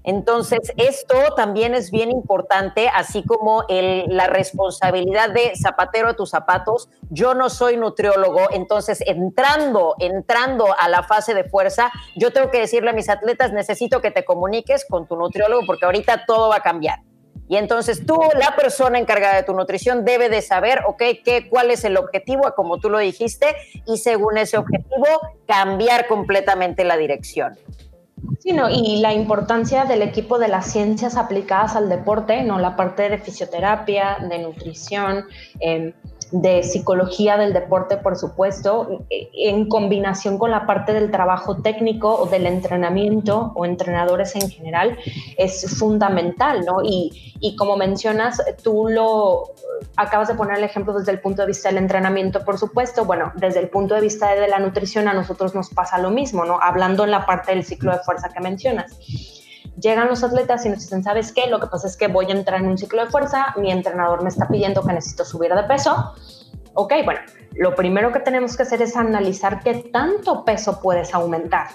Entonces, esto también es bien importante, así como la responsabilidad de zapatero a tus zapatos. Yo no soy nutriólogo, entonces entrando, entrando a la fase de fuerza, yo tengo que decirle a mis atletas, necesito que te comuniques con tu nutriólogo porque ahorita todo va a cambiar. Y entonces tú, la persona encargada de tu nutrición, debe de saber, ok, qué, cuál es el objetivo, como tú lo dijiste, y según ese objetivo, cambiar completamente la dirección. Sí, no, y la importancia del equipo de las ciencias aplicadas al deporte, ¿no? La parte de fisioterapia, de nutrición, eh, de psicología del deporte, por supuesto, eh, en combinación con la parte del trabajo técnico o del entrenamiento o entrenadores en general, es fundamental, ¿no? Y, y como mencionas, tú lo acabas de poner el ejemplo desde el punto de vista del entrenamiento, por supuesto, bueno, desde el punto de vista de la nutrición a nosotros nos pasa lo mismo, ¿no? Hablando en la parte del ciclo de fuerza que mencionas llegan los atletas y nos dicen, ¿sabes qué? Lo que pasa es que voy a entrar en un ciclo de fuerza, mi entrenador me está pidiendo que necesito subir de peso. Ok, bueno, lo primero que tenemos que hacer es analizar qué tanto peso puedes aumentar.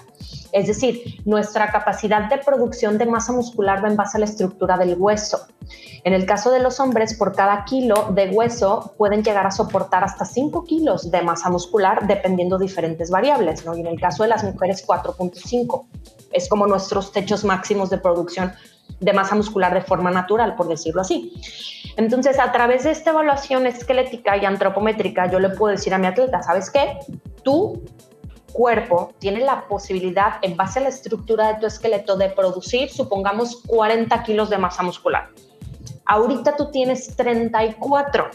Es decir, nuestra capacidad de producción de masa muscular va en base a la estructura del hueso. En el caso de los hombres, por cada kilo de hueso pueden llegar a soportar hasta 5 kilos de masa muscular dependiendo de diferentes variables. Y en el caso de las mujeres, 4.5 es como nuestros techos máximos de producción de masa muscular de forma natural, por decirlo así. Entonces, a través de esta evaluación esquelética y antropométrica, yo le puedo decir a mi atleta, ¿sabes qué? Tu cuerpo tiene la posibilidad, en base a la estructura de tu esqueleto, de producir, supongamos, 40 kilos de masa muscular. Ahorita tú tienes 34,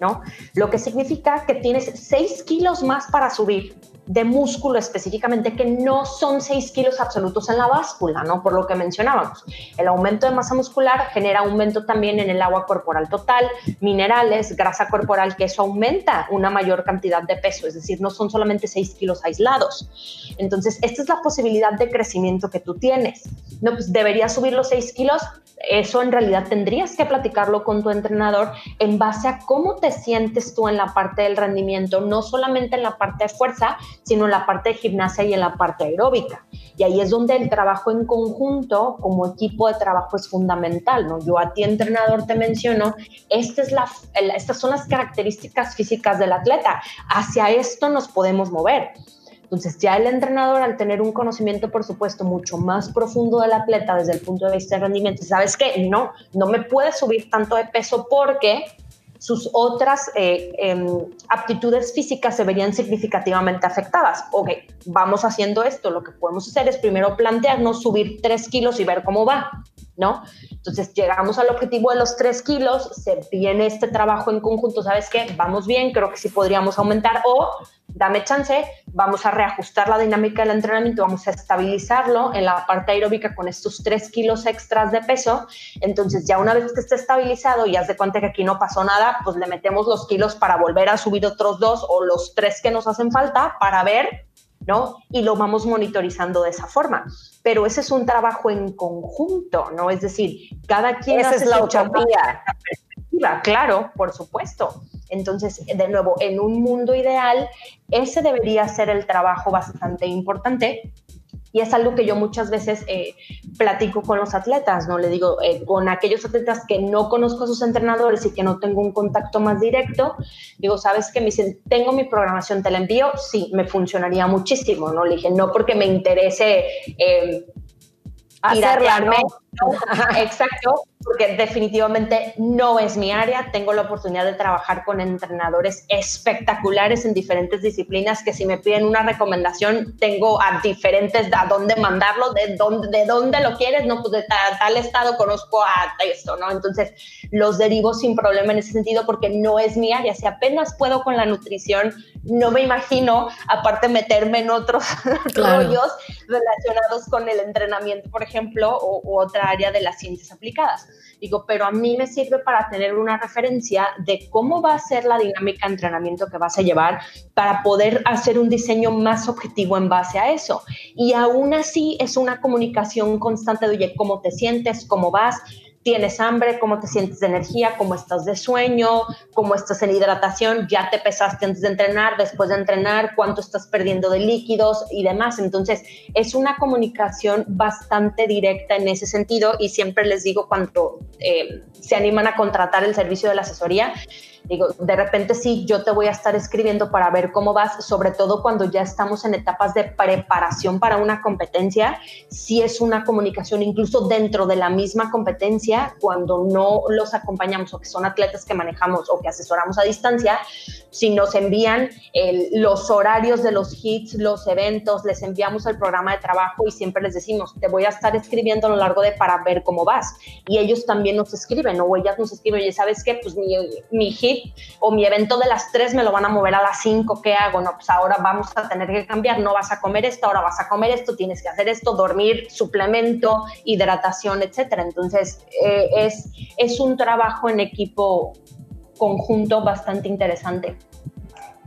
¿no? Lo que significa que tienes 6 kilos más para subir de músculo específicamente que no son 6 kilos absolutos en la báscula, ¿no? Por lo que mencionábamos. El aumento de masa muscular genera aumento también en el agua corporal total, minerales, grasa corporal, que eso aumenta una mayor cantidad de peso, es decir, no son solamente 6 kilos aislados. Entonces, esta es la posibilidad de crecimiento que tú tienes. No, pues deberías subir los 6 kilos, eso en realidad tendrías que platicarlo con tu entrenador en base a cómo te sientes tú en la parte del rendimiento, no solamente en la parte de fuerza, sino en la parte de gimnasia y en la parte aeróbica. Y ahí es donde el trabajo en conjunto como equipo de trabajo es fundamental, ¿no? Yo a ti entrenador te menciono, estas son las características físicas del atleta, hacia esto nos podemos mover. Entonces ya el entrenador al tener un conocimiento, por supuesto, mucho más profundo del atleta desde el punto de vista de rendimiento, ¿sabes qué? No, no me puede subir tanto de peso porque sus otras eh, em, aptitudes físicas se verían significativamente afectadas. Ok, vamos haciendo esto. Lo que podemos hacer es primero plantearnos subir tres kilos y ver cómo va, ¿no? Entonces llegamos al objetivo de los tres kilos, se viene este trabajo en conjunto, ¿sabes qué? Vamos bien, creo que sí podríamos aumentar o dame chance, vamos a reajustar la dinámica del entrenamiento, vamos a estabilizarlo en la parte aeróbica con estos tres kilos extras de peso. Entonces, ya una vez que esté estabilizado y haz de cuenta que aquí no pasó nada, pues le metemos los kilos para volver a subir otros dos o los tres que nos hacen falta para ver, ¿no? Y lo vamos monitorizando de esa forma. Pero ese es un trabajo en conjunto, ¿no? Es decir, cada quien esa hace es la utopía. Claro, por supuesto. Entonces, de nuevo, en un mundo ideal, ese debería ser el trabajo bastante importante. Y es algo que yo muchas veces eh, platico con los atletas, ¿no? Le digo, eh, con aquellos atletas que no conozco a sus entrenadores y que no tengo un contacto más directo, digo, ¿sabes qué? Me dicen, tengo mi programación, ¿te la envío? Sí, me funcionaría muchísimo, ¿no? Le dije, no porque me interese... Eh, Hacerla, ¿no? Exacto, porque definitivamente no es mi área. Tengo la oportunidad de trabajar con entrenadores espectaculares en diferentes disciplinas que si me piden una recomendación, tengo a diferentes a dónde mandarlo, de dónde, de dónde lo quieres, no, pues de tal, estado conozco a esto, ¿no? Entonces, los derivo sin problema en ese sentido porque no es mi área. Si apenas puedo con la nutrición, no me imagino, aparte meterme en otros <laughs> rollos relacionados con el entrenamiento, por ejemplo, o, u otra área de las ciencias aplicadas. Digo, pero a mí me sirve para tener una referencia de cómo va a ser la dinámica de entrenamiento que vas a llevar para poder hacer un diseño más objetivo en base a eso. Y aún así es una comunicación constante de, oye, ¿cómo te sientes? ¿Cómo vas? Tienes hambre, cómo te sientes de energía, cómo estás de sueño, cómo estás en hidratación, ya te pesaste antes de entrenar, después de entrenar, cuánto estás perdiendo de líquidos y demás. Entonces, es una comunicación bastante directa en ese sentido y siempre les digo cuando eh, se animan a contratar el servicio de la asesoría, Digo, de repente sí, yo te voy a estar escribiendo para ver cómo vas, sobre todo cuando ya estamos en etapas de preparación para una competencia, si es una comunicación incluso dentro de la misma competencia, cuando no los acompañamos o que son atletas que manejamos o que asesoramos a distancia, si nos envían los horarios de los hits, los eventos, les enviamos el programa de trabajo y siempre les decimos, te voy a estar escribiendo a lo largo de para ver cómo vas. Y ellos también nos escriben o ellas nos escriben, oye, ¿sabes qué? Pues mi, mi hit o mi evento de las 3 me lo van a mover a las 5, ¿qué hago? No, pues ahora vamos a tener que cambiar, no vas a comer esto, ahora vas a comer esto, tienes que hacer esto, dormir, suplemento, hidratación, etcétera. Entonces, eh, es, es un trabajo en equipo conjunto bastante interesante.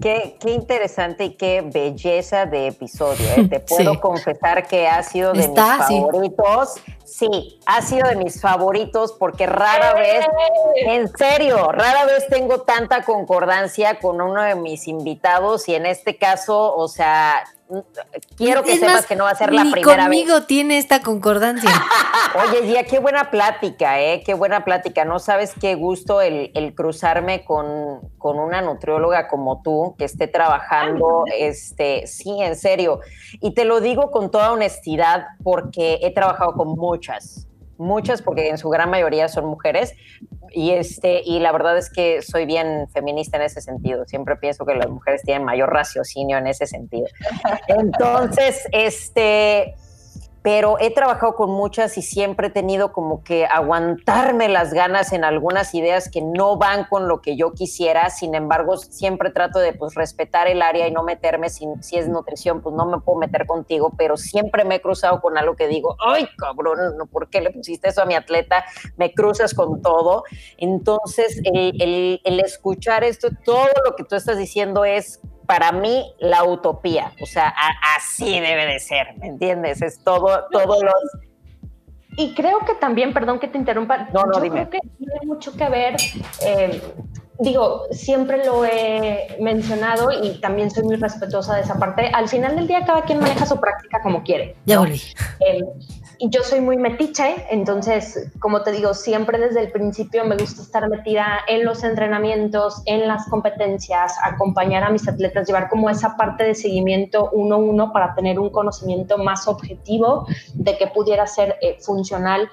Qué, qué, interesante y qué belleza de episodio. ¿eh? <laughs> Te puedo confesar que ha sido de mis favoritos. Sí, ha sido de mis favoritos porque rara vez, en serio, rara vez tengo tanta concordancia con uno de mis invitados y en este caso, o sea, quiero que sepas que no va a ser la primera conmigo tiene esta concordancia. <laughs> Oye, Gia, qué buena plática, ¿eh? Qué buena plática. No sabes qué gusto el, cruzarme con, con, una nutrióloga como tú, que esté trabajando, este, sí, en serio. Y te lo digo con toda honestidad porque he trabajado con muchas, muchas, porque en su gran mayoría son mujeres, y, este, y la verdad es que soy bien feminista en ese sentido. Siempre pienso que las mujeres tienen mayor raciocinio en ese sentido. <laughs> Entonces, este pero he trabajado con muchas y siempre he tenido como que aguantarme las ganas en algunas ideas que no van con lo que yo quisiera, sin embargo siempre trato de pues respetar el área y no meterme, si, es nutrición pues no me puedo meter contigo, pero siempre me he cruzado con algo que digo, ay cabrón, ¿por qué le pusiste eso a mi atleta? Me cruzas con todo. Entonces el escuchar esto, todo lo que tú estás diciendo es para mí la utopía, o sea, así debe de ser, ¿me entiendes? Es todo, todos los... Y creo que también, perdón que te interrumpa, no, no, yo dime. creo que tiene mucho que ver, eh, digo, siempre lo he mencionado y también soy muy respetuosa de esa parte, al final del día cada quien maneja su práctica como quiere. Ya volví. Eh, y yo soy muy metiche, entonces, como te digo, siempre desde el principio me gusta estar metida en los entrenamientos, en las competencias, acompañar a mis atletas, llevar como esa parte de seguimiento uno a uno para tener un conocimiento más objetivo de que pudiera ser eh, funcional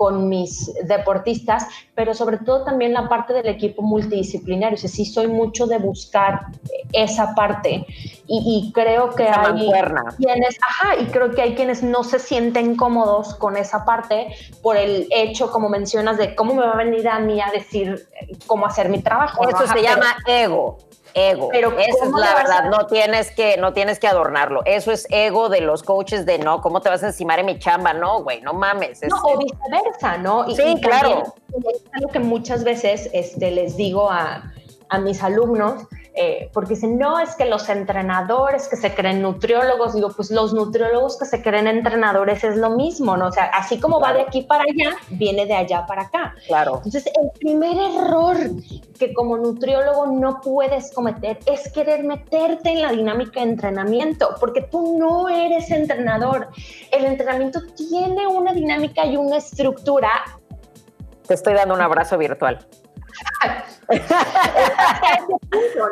con mis deportistas, pero sobre todo también la parte del equipo multidisciplinario. O sea, sí soy mucho de buscar esa parte y, creo que hay quienes, ajá, y creo que hay quienes no se sienten cómodos con esa parte por el hecho, como mencionas, de cómo me va a venir a mí a decir cómo hacer mi trabajo. Eso se llama ego ego. Pero Esa es la verdad, no tienes, que, no tienes que adornarlo. Eso es ego de los coaches de no, ¿cómo te vas a encimar en mi chamba? No, güey, no mames. No, o viceversa, ¿no? Y, sí, claro. Es algo que muchas veces este, les digo a, a mis alumnos, eh, porque dicen, no, es que los entrenadores que se creen nutriólogos, digo, pues los nutriólogos que se creen entrenadores es lo mismo, ¿no? O sea, así como va de aquí para allá, viene de allá para acá. Claro. Entonces, el primer error que como nutriólogo no puedes cometer es querer meterte en la dinámica de entrenamiento, porque tú no eres entrenador. El entrenamiento tiene una dinámica y una estructura. Te estoy dando un abrazo virtual. <laughs>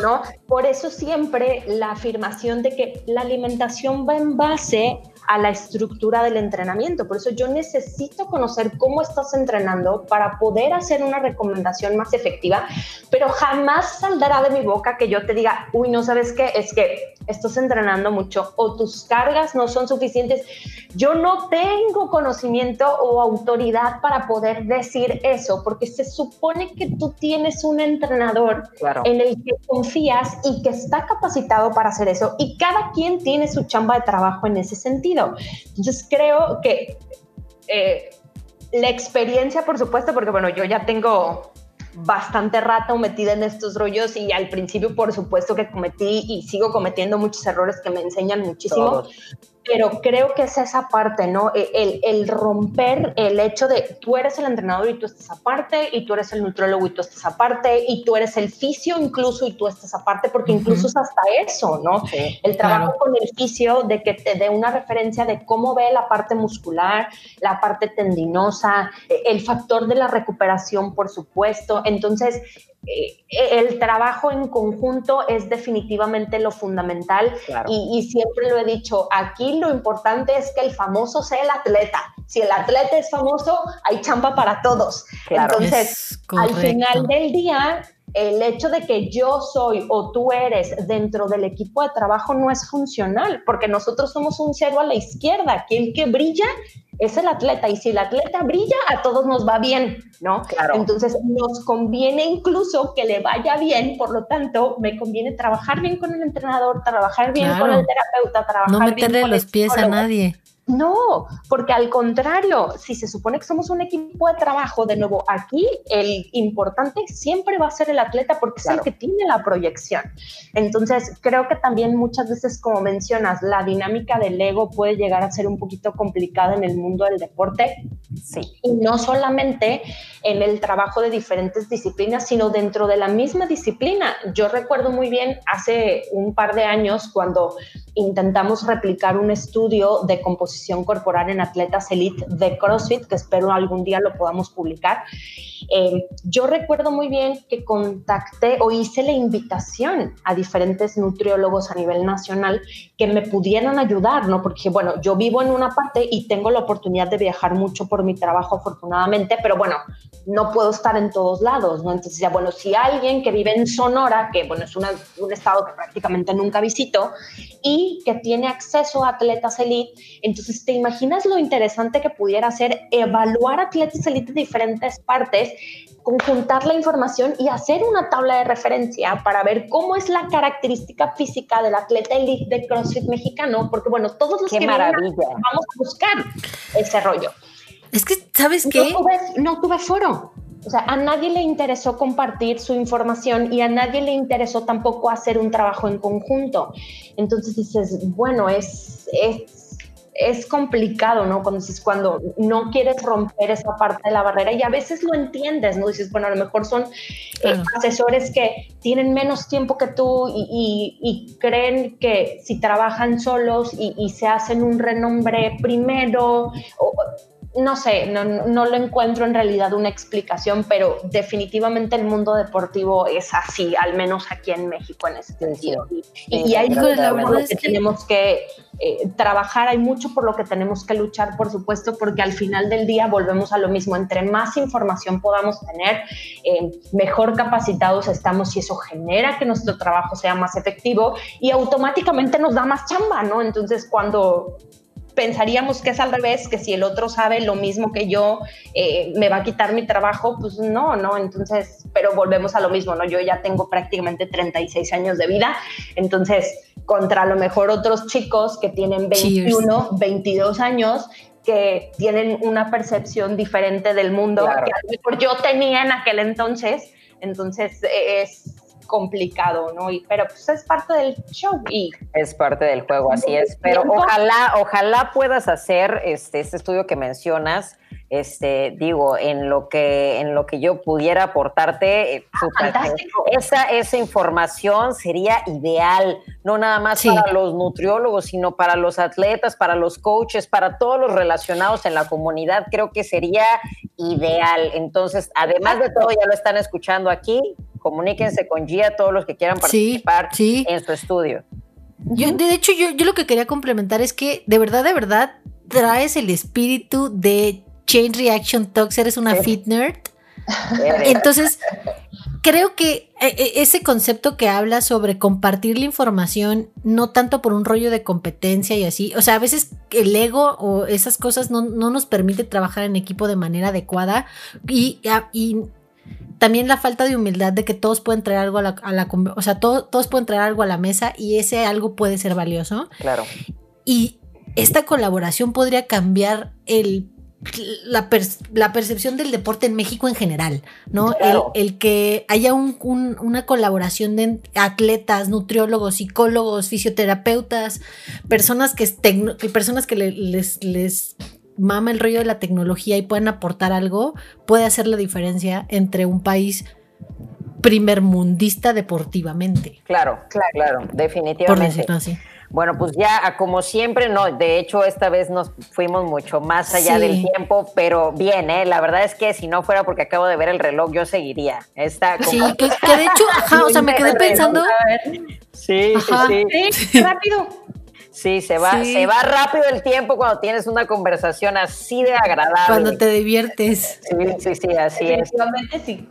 ¿no? Por eso siempre la afirmación de que la alimentación va en base a la estructura del entrenamiento. Por eso yo necesito conocer cómo estás entrenando para poder hacer una recomendación más efectiva, pero jamás saldrá de mi boca que yo te diga, uy, no sabes qué, es que estás entrenando mucho o tus cargas no son suficientes. Yo no tengo conocimiento o autoridad para poder decir eso, porque se supone que tú tienes un entrenador en el que confías y que está capacitado para hacer eso y cada quien tiene su chamba de trabajo en ese sentido. Entonces creo que eh, la experiencia, por supuesto, porque bueno, yo ya tengo bastante rato metida en estos rollos y al principio por supuesto que cometí y sigo cometiendo muchos errores que me enseñan muchísimo, pero creo que es esa parte, ¿no? E, el, el, romper el hecho de tú eres el entrenador y tú estás aparte, y tú eres el nutrólogo y tú estás aparte, y tú eres el fisio incluso y tú estás aparte, porque incluso es hasta eso, ¿no? el trabajo con el fisio de que te dé una referencia de cómo ve la parte muscular, la parte tendinosa, e, el factor de la recuperación, por supuesto. Entonces, eh, el trabajo en conjunto es definitivamente lo fundamental y, siempre lo he dicho, aquí lo importante es que el famoso sea el atleta. Si el atleta es famoso, hay champa para todos. Entonces, al final del día, el hecho de que yo soy o tú eres dentro del equipo de trabajo no es funcional, porque nosotros somos un cero a la izquierda, que el que brilla es el atleta y si el atleta brilla, a todos nos va bien, ¿no? Claro. Entonces nos conviene incluso que le vaya bien, por lo tanto, me conviene trabajar bien con el entrenador, trabajar bien con el terapeuta, trabajar no meterle los pies a nadie. No, porque al contrario, si se supone que somos un equipo de trabajo, de nuevo, aquí el importante siempre va a ser el atleta porque es el que tiene la proyección. Entonces, creo que también muchas veces, como mencionas, la dinámica del ego puede llegar a ser un poquito complicada en el mundo del deporte. Sí. Y no solamente en el trabajo de diferentes disciplinas, sino dentro de la misma disciplina. Yo recuerdo muy bien hace un par de años cuando intentamos replicar un estudio de composición corporal en atletas elite de CrossFit, que espero algún día lo podamos publicar. Eh, yo recuerdo muy bien que contacté o hice la invitación a diferentes nutriólogos a nivel nacional que me pudieran ayudar, ¿no? Porque, bueno, yo vivo en una parte y tengo la oportunidad de viajar mucho por mi trabajo, afortunadamente, pero bueno, no puedo estar en todos lados, ¿no? Entonces, ya, bueno, si alguien que vive en Sonora, que, bueno, es un estado que prácticamente nunca visito, y que tiene acceso a atletas elite, entonces, ¿te imaginas lo interesante que pudiera ser evaluar atletas elite de diferentes partes conjuntar la información y hacer una tabla de referencia para ver cómo es la característica física del atleta elite de CrossFit mexicano, porque bueno, todos los Qué que maravilla. vamos a buscar ese rollo. Es que, ¿sabes qué? No tuve, no tuve foro. O sea, a nadie le interesó compartir su información y a nadie le interesó tampoco hacer un trabajo en conjunto. Entonces dices, bueno, es, es es complicado, ¿no? Cuando dices, cuando no quieres romper esa parte de la barrera y a veces lo entiendes, ¿no? Dices, bueno, a lo mejor son eh, asesores que tienen menos tiempo que tú y, creen que si trabajan solos y, y, se hacen un renombre primero, o, no sé, no, no lo encuentro en realidad una explicación, pero definitivamente el mundo deportivo es así, al menos aquí en México en ese sentido. Y, hay mucho que, tenemos que eh, trabajar, hay mucho por lo que tenemos que luchar, por supuesto, porque al final del día volvemos a lo mismo. Entre más información podamos tener, eh, mejor capacitados estamos y eso genera que nuestro trabajo sea más efectivo y automáticamente nos da más chamba, ¿no? Entonces, cuando pensaríamos que es al revés, que si el otro sabe lo mismo que yo, eh, me va a quitar mi trabajo, pues no, no, entonces, pero volvemos a lo mismo, ¿no? Yo ya tengo prácticamente 36 años de vida, entonces, contra a lo mejor otros chicos que tienen 21, 22 años, que tienen una percepción diferente del mundo que a lo mejor yo tenía en aquel entonces, entonces es complicado, ¿no? Y, pero pues es parte del show y es parte del juego, así es. Pero ojalá, ojalá puedas hacer este, este estudio que mencionas. Este, digo, en lo que, en lo que yo pudiera aportarte, eh, ah, esa, esa información sería ideal, no nada más para los nutriólogos, sino para los atletas, para los coaches, para todos los relacionados en la comunidad, creo que sería ideal. Entonces, además de todo, ya lo están escuchando aquí, comuníquense con Gia todos los que quieran participar en su estudio. Yo, de hecho, yo, yo lo que quería complementar es que de verdad, de verdad, traes el espíritu de Chain Reaction Talks, eres una fit nerd. <laughs> Entonces, creo que eh, eh, ese concepto que habla sobre compartir la información, no tanto por un rollo de competencia y así, o sea, a veces el ego o esas cosas no, nos permite trabajar en equipo de manera adecuada y, y también la falta de humildad de que todos pueden traer algo a la, a o sea, todos pueden traer algo a la mesa y ese algo puede ser valioso. Claro. Y esta colaboración podría cambiar el la, percepción del deporte en México en general, ¿no? El, que haya una colaboración de atletas, nutriólogos, psicólogos, fisioterapeutas, personas que, personas que les, les mama el rollo de la tecnología y pueden aportar algo, puede hacer la diferencia entre un país primermundista deportivamente. Claro, claro, claro, definitivamente. Por decirlo así. Bueno, pues ya como siempre, no, de hecho esta vez nos fuimos mucho más allá del tiempo, pero bien, ¿eh? La verdad es que si no fuera porque acabo de ver el reloj, yo seguiría. Está Sí, que, de hecho, ajá, o sea, me quedé <laughs> pensando. Sí, sí, sí, sí. rápido. Sí, se va, se va rápido el tiempo cuando tienes una conversación así de agradable. Cuando te diviertes. Sí, sí, sí, así es. sí.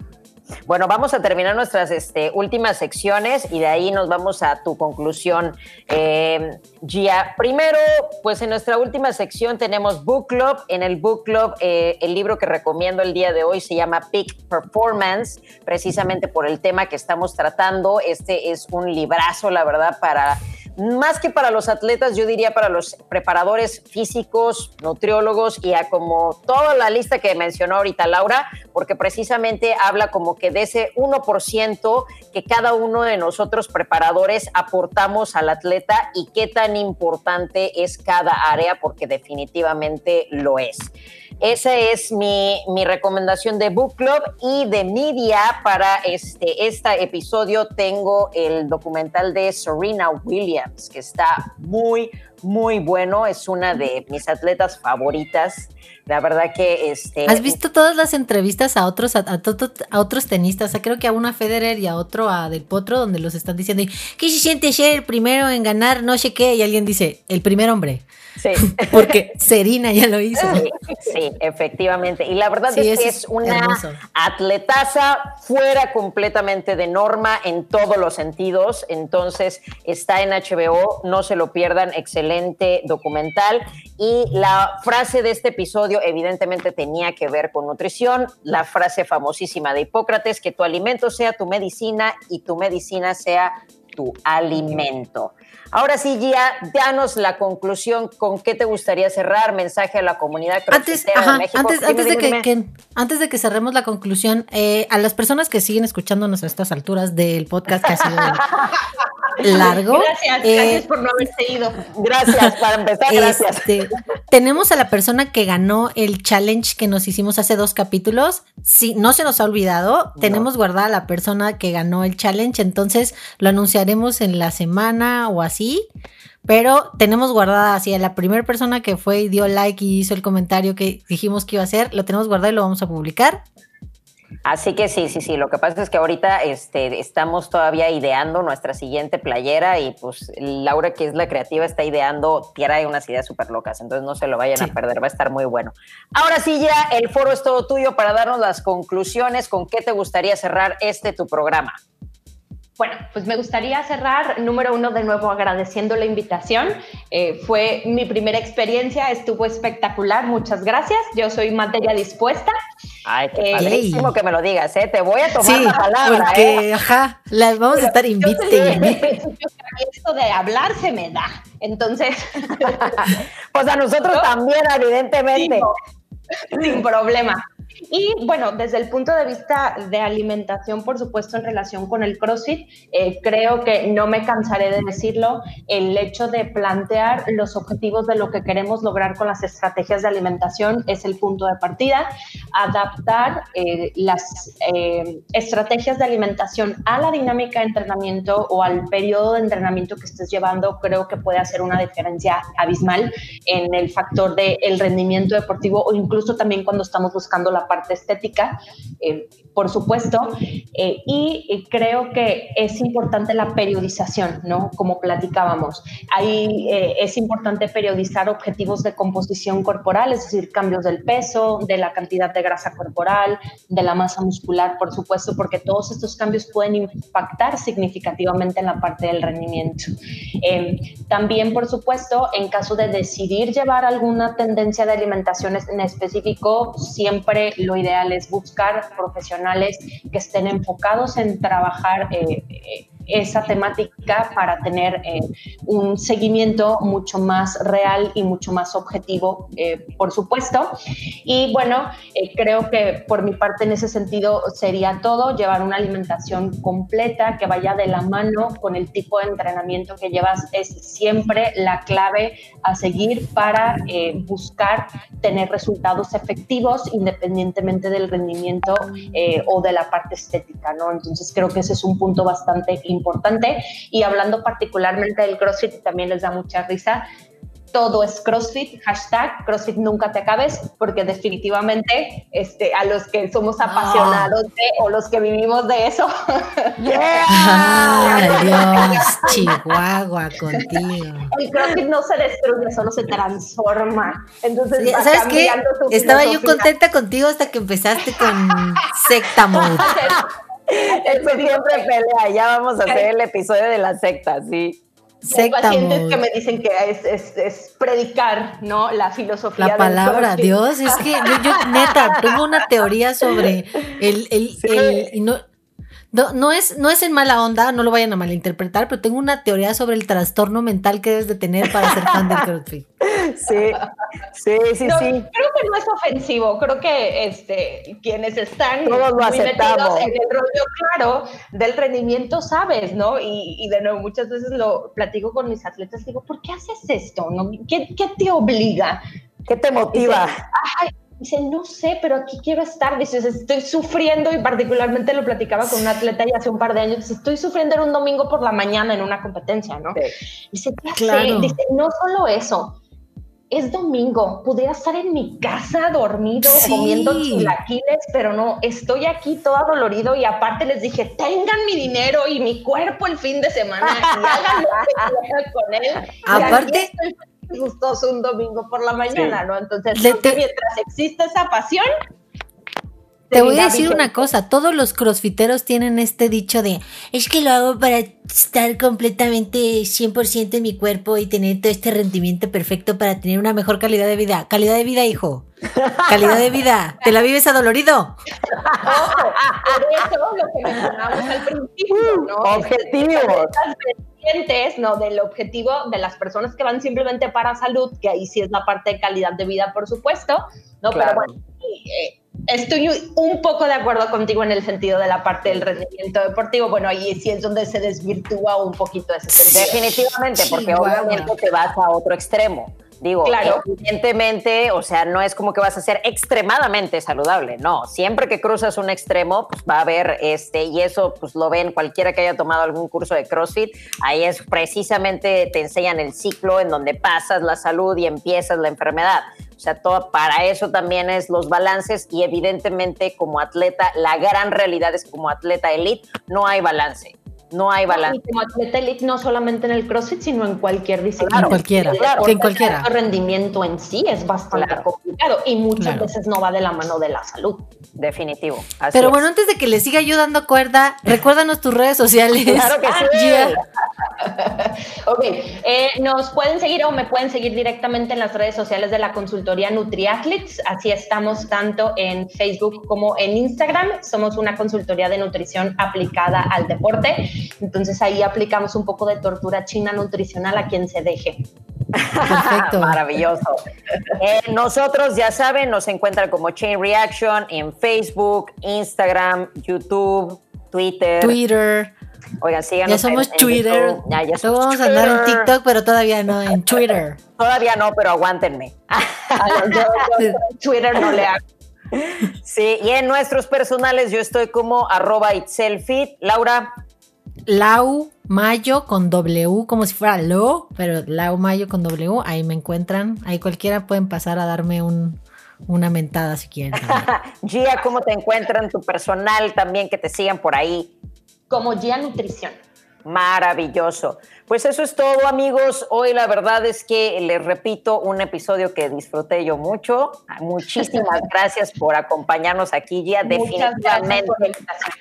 Bueno, vamos a terminar nuestras este, últimas secciones y de ahí nos vamos a tu conclusión, eh, Gia. Primero, pues en nuestra última sección tenemos Book Club. En el Book Club, eh, el libro que recomiendo el día de hoy se llama Peak Performance, precisamente por el tema que estamos tratando. Este es un librazo, la verdad, para más que para los atletas, yo diría para los preparadores físicos, nutriólogos y a como toda la lista que mencionó ahorita Laura, porque precisamente habla como que de ese 1% que cada uno de nosotros preparadores aportamos al atleta y qué tan importante es cada área, porque definitivamente lo es. Esa es mi, recomendación de Book Club y de media para este, este episodio tengo el documental de Serena Williams, que está muy, muy bueno. Es una de mis atletas favoritas. La verdad que este. ¿Has visto todas las entrevistas a otros, a, otros tenistas? creo que a una Federer y a otro a Del Potro, donde los están diciendo, ¿qué se siente ser el primero en ganar? No sé qué. Y alguien dice, el primer hombre. Sí. <laughs> Porque Serena ya lo hizo. Sí, efectivamente. Y la verdad es que es una atletaza fuera completamente de norma en todos los sentidos. Entonces está en HBO, no se lo pierdan, excelente documental. Y la frase de este episodio evidentemente tenía que ver con nutrición, la frase famosísima de Hipócrates, que tu alimento sea tu medicina y tu medicina sea tu alimento. Ahora sí, Gia, danos la conclusión. ¿Con qué te gustaría cerrar? Mensaje a la comunidad antes, de México. Antes, antes de que, antes de que cerremos la conclusión, eh, a las personas que siguen escuchándonos a estas alturas del podcast que ha sido <laughs> largo. Gracias, eh, gracias por no haberse ido. Gracias, para empezar, gracias. Este, tenemos a la persona que ganó el challenge que nos hicimos hace dos capítulos. Sí, no se nos ha olvidado. Tenemos guardada la persona que ganó el challenge, entonces lo en la semana o así. Pero tenemos guardada así a la primera persona que fue y dio like y hizo el comentario que dijimos que iba a hacer, lo tenemos guardado y lo vamos a publicar. Así que sí, sí, sí. Lo que pasa es que ahorita este, estamos todavía ideando nuestra siguiente playera y pues Laura, que es la creativa, está ideando, tiene unas ideas súper locas. Entonces no se lo vayan a perder, va a estar muy bueno. Ahora sí, ya el foro es todo tuyo para darnos las conclusiones. ¿Con qué te gustaría cerrar este tu programa? Bueno, pues me gustaría cerrar, número uno, de nuevo agradeciendo la invitación. Eh, fue mi primera experiencia, estuvo espectacular, muchas gracias. Yo soy materia dispuesta. Ay, qué eh, que me lo digas, ¿eh? Te voy a tomar la palabra, porque, ¿eh? ajá, las vamos a estar invite. Esto de hablar se me da, entonces... <laughs> pues a nosotros también, evidentemente. sin problema. Y bueno, desde el punto de vista de alimentación, por supuesto, en relación con el CrossFit, eh, creo que no me cansaré de decirlo, el hecho de plantear los objetivos de lo que queremos lograr con las estrategias de alimentación es el punto de partida. Adaptar eh, las eh, estrategias de alimentación a la dinámica de entrenamiento o al periodo de entrenamiento que estés llevando, creo que puede hacer una diferencia abismal en el factor del rendimiento deportivo o incluso también cuando estamos buscando la parte estética, eh, por supuesto, eh, y creo que es importante la periodización, ¿no? Como platicábamos. Ahí eh, es importante periodizar objetivos de composición corporal, es decir, cambios del peso, de la cantidad de grasa corporal, de la masa muscular, por supuesto, porque todos estos cambios pueden impactar significativamente en la parte del rendimiento. también, por supuesto, en caso de decidir llevar alguna tendencia de alimentación en específico, siempre lo ideal es buscar profesionales que estén enfocados en trabajar eh, eh, esa temática para tener eh, un seguimiento mucho más real y mucho más objetivo, por supuesto. Y bueno, creo que por mi parte en ese sentido sería todo, llevar una alimentación completa que vaya de la mano con el tipo de entrenamiento que llevas es siempre la clave a seguir para buscar tener resultados efectivos independientemente del rendimiento eh, o de la parte estética, ¿no? Entonces creo que ese es un punto bastante importante importante. Y hablando particularmente del CrossFit, también les da mucha risa todo es CrossFit, hashtag CrossFit nunca te acabes, porque definitivamente este, a los que somos apasionados de, o los que vivimos de eso. <laughs> Yeah. <laughs> Dios, Chihuahua contigo. El CrossFit no se destruye, solo se transforma. Entonces, ¿sabes qué? Estaba yo contenta contigo hasta que empezaste con secta mode. <laughs> <laughs> Eso siempre pelea, ya vamos a hacer el episodio de la secta, sí. Hay pacientes que me dicen que es, predicar, ¿no? La filosofía. La palabra, Dios, es que yo, neta, tengo una teoría sobre el, el, <laughs> el no, no, no, es, no es en mala onda, no lo vayan a malinterpretar, pero tengo una teoría sobre el trastorno mental que debes de tener para ser fan del CrossFit. <laughs> Sí, sí, sí, sí. Creo que no es ofensivo, creo que este, quienes están Todos lo aceptamos. en el rollo claro del rendimiento sabes, ¿no? Y, y, de nuevo, muchas veces lo platico con mis atletas, digo, ¿por qué haces esto? ¿No? ¿Qué, ¿Qué, te obliga? ¿Qué te motiva? Ay, Dice, no sé, pero aquí quiero estar. Dice, estoy sufriendo y particularmente lo platicaba con un atleta y hace un par de años. Dice, estoy sufriendo en un domingo por la mañana en una competencia, ¿no? Dice, claro. Dice, no solo eso, es domingo, pudiera estar en mi casa dormido comiendo chilaquiles, pero no, estoy aquí todo dolorido y aparte les dije, tengan mi dinero y mi cuerpo el fin de semana y <laughs> hagan lo que con él. Aparte, gustoso un domingo por la mañana, ¿no? Entonces, mientras existe esa pasión. Te voy a decir una cosa, todos los crossfiteros tienen este dicho de, es que lo hago para estar completamente 100% en mi cuerpo y tener todo este rendimiento perfecto para tener una mejor calidad de vida. Calidad de vida, hijo. Calidad de vida. <laughs> ¿Te la vives adolorido? por eso lo que mencionamos al principio, ¿no? <laughs> Objetivos ¿no? Del objetivo de las personas que van simplemente para salud, que ahí sí es la parte de calidad de vida, por supuesto, ¿no? Pero bueno, eh, estoy un poco de acuerdo contigo en el sentido de la parte del rendimiento deportivo. Bueno, ahí sí es donde se desvirtúa un poquito ese sentido. Definitivamente, porque obviamente te vas a otro extremo. Digo, claro. evidentemente, o sea, no es como que vas a ser extremadamente saludable, no. Siempre que cruzas un extremo, pues va a haber este, y eso pues lo ven cualquiera que haya tomado algún curso de CrossFit, ahí es precisamente te enseñan el ciclo en donde pasas la salud y empiezas la enfermedad. O sea, todo para eso también es los balances y evidentemente como atleta, la gran realidad es que como atleta elite no hay balance no hay balance. como atleta elite, no solamente en el CrossFit, sino en cualquier disciplina. en cualquiera, claro, en cualquiera. El rendimiento en sí es bastante complicado y muchas veces no va de la mano de la salud. Definitivo. Pero bueno, antes de que le siga yo dando cuerda, recuérdanos tus redes sociales. <laughs> Claro que sí. <laughs> ok, eh, nos pueden seguir o me pueden seguir directamente en las redes sociales de la consultoría NutriAthletes. Así estamos tanto en Facebook como en Instagram. Somos una consultoría de nutrición aplicada al deporte. Entonces ahí aplicamos un poco de tortura china nutricional a quien se deje. Perfecto. <laughs> Maravilloso. Eh, nosotros, ya saben, nos encuentran como Chain Reaction en Facebook, Instagram, YouTube, Twitter. Twitter. Oigan, síganos. Ya somos Twitter. Ya, ya somos vamos a andar en TikTok, pero todavía no, en Twitter. <laughs> Todavía no, pero aguántenme. <laughs> Twitter no le hago. Sí, y en nuestros personales yo estoy como arroba itselfit. Laura. Lau Mayo con W, como si fuera Lo, pero Lau Mayo con W, ahí me encuentran. Ahí cualquiera pueden pasar a darme un, una mentada si quieren. <laughs> Gia, ¿cómo te encuentran tu personal también que te sigan por ahí? Como Gia Nutrición. Maravilloso. Pues eso es todo, amigos. Hoy la verdad es que les repito un episodio que disfruté yo mucho. Muchísimas <laughs> gracias por acompañarnos aquí, Gia. Definitivamente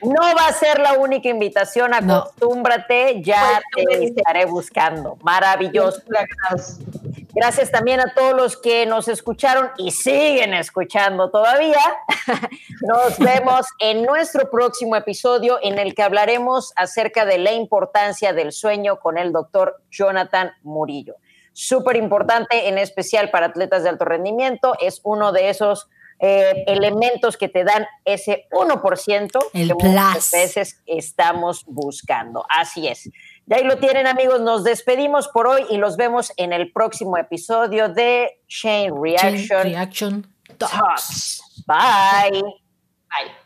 no va a ser la única invitación. Acostúmbrate, ya pues, te estaré buscando. Maravilloso. Gracias también a todos los que nos escucharon y siguen escuchando todavía. <laughs> Nos vemos en nuestro próximo episodio en el que hablaremos acerca de la importancia del sueño con el doctor Jonathan Murillo. Súper importante, en especial para atletas de alto rendimiento, es uno de esos eh, elementos que te dan ese 1% el que muchas veces estamos buscando. Así es. Y ahí lo tienen, amigos. Nos despedimos por hoy y los vemos en el próximo episodio de Shane Reaction. Reaction Talks. Bye. Bye.